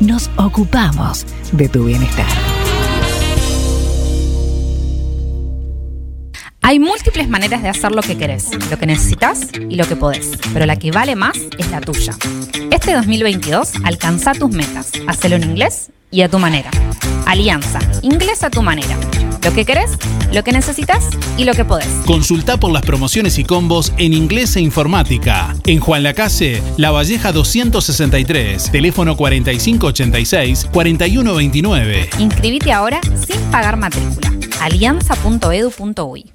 [SPEAKER 3] nos ocupamos de tu bienestar.
[SPEAKER 72] Hay múltiples maneras de hacer lo que querés, lo que necesitas y lo que podés, pero la que vale más es la tuya. Este 2022 alcanza tus metas, hacelo en inglés y a tu manera. Alianza, inglés a tu manera. Lo que querés, lo que necesitas y lo que podés.
[SPEAKER 1] Consulta por las promociones y combos en inglés e informática. En Juan Lacase, La Valleja 263, teléfono 4586-4129.
[SPEAKER 72] Inscribite ahora sin pagar matrícula. alianza.edu.uy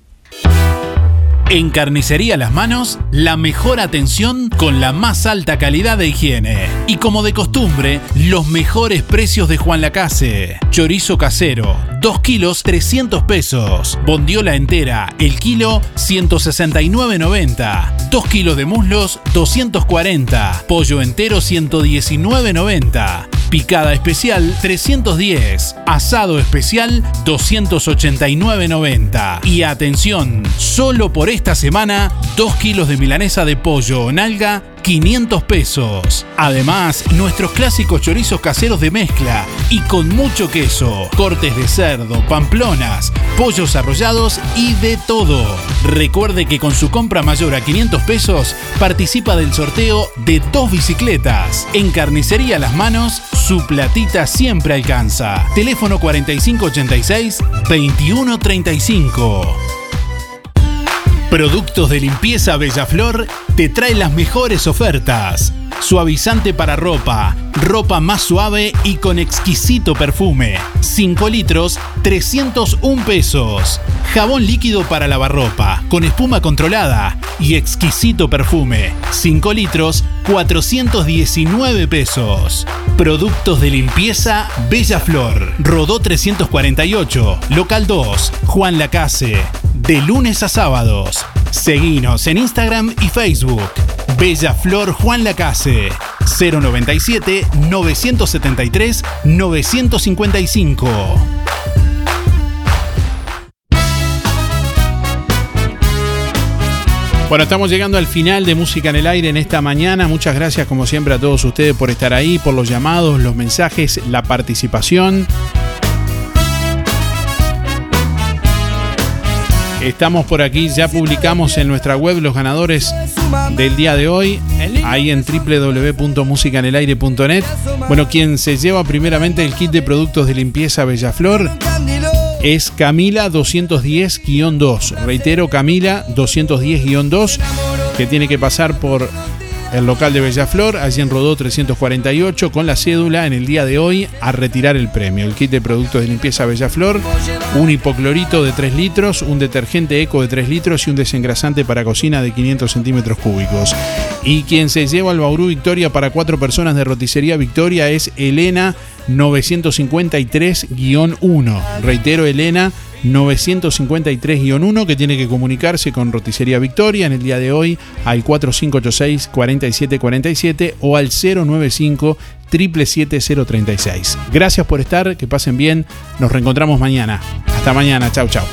[SPEAKER 1] En Carnicería Las Manos, la mejor atención con la más alta calidad de higiene. Y como de costumbre, los mejores precios de Juan Lacase. Chorizo casero, 2 kilos 300 pesos. Bondiola entera, el kilo 169.90. 2 kilos de muslos 240. Pollo entero 119.90. Picada especial 310. Asado especial 289.90. Y atención, solo por esta semana, 2 kilos de milanesa de pollo o nalga 500 pesos. Además, nuestros clásicos chorizos caseros de mezcla y con mucho queso, cortes de cerdo, pamplonas, pollos arrollados y de todo. Recuerde que con su compra mayor a 500 pesos participa del sorteo de dos bicicletas. En Carnicería Las Manos, su platita siempre alcanza. Teléfono 4586-2135. Productos de limpieza Bellaflor te trae las mejores ofertas. Suavizante para ropa, ropa más suave y con exquisito perfume. 5 litros, 301 pesos. Jabón líquido para lavarropa, con espuma controlada y exquisito perfume. 5 litros, 419 pesos. Productos de limpieza Bella Flor. Rodó 348, local 2, Juan Lacase. De lunes a sábados. Seguinos en Instagram y Facebook. Bella Flor Juan Lacase. 097 973 955.
[SPEAKER 85] Bueno, estamos llegando al final de Música en el Aire en esta mañana. Muchas gracias como siempre a todos ustedes por estar ahí, por los llamados, los mensajes, la participación. Estamos por aquí, ya publicamos en nuestra web los ganadores del día de hoy, ahí en www.musicanelaire.net. Bueno, quien se lleva primeramente el kit de productos de limpieza Bellaflor es Camila 210-2. Reitero, Camila 210-2, que tiene que pasar por el local de Bellaflor, allí en Rodó 348, con la cédula en el día de hoy a retirar el premio. El kit de productos de limpieza Bellaflor, un hipoclorito de 3 litros, un detergente eco de 3 litros y un desengrasante para cocina de 500 centímetros cúbicos. Y quien se lleva al Bauru Victoria para cuatro personas de roticería Victoria es Elena 953-1. Reitero, Elena 953-1 que tiene que comunicarse con Roticería Victoria en el día de hoy al 4586-4747 o al 095 777-036. Gracias por estar, que pasen bien, nos reencontramos mañana. Hasta mañana, chau chau.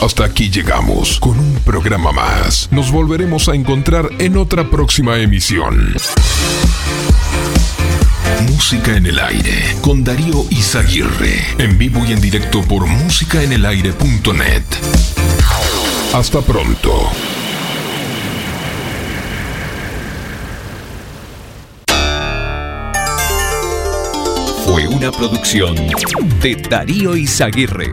[SPEAKER 9] Hasta aquí llegamos con un programa más. Nos volveremos a encontrar en otra próxima emisión. Música en el aire con Darío Izaguirre. En vivo y en directo por musicaenelaire.net. Hasta pronto.
[SPEAKER 12] Fue una producción de Darío Izaguirre.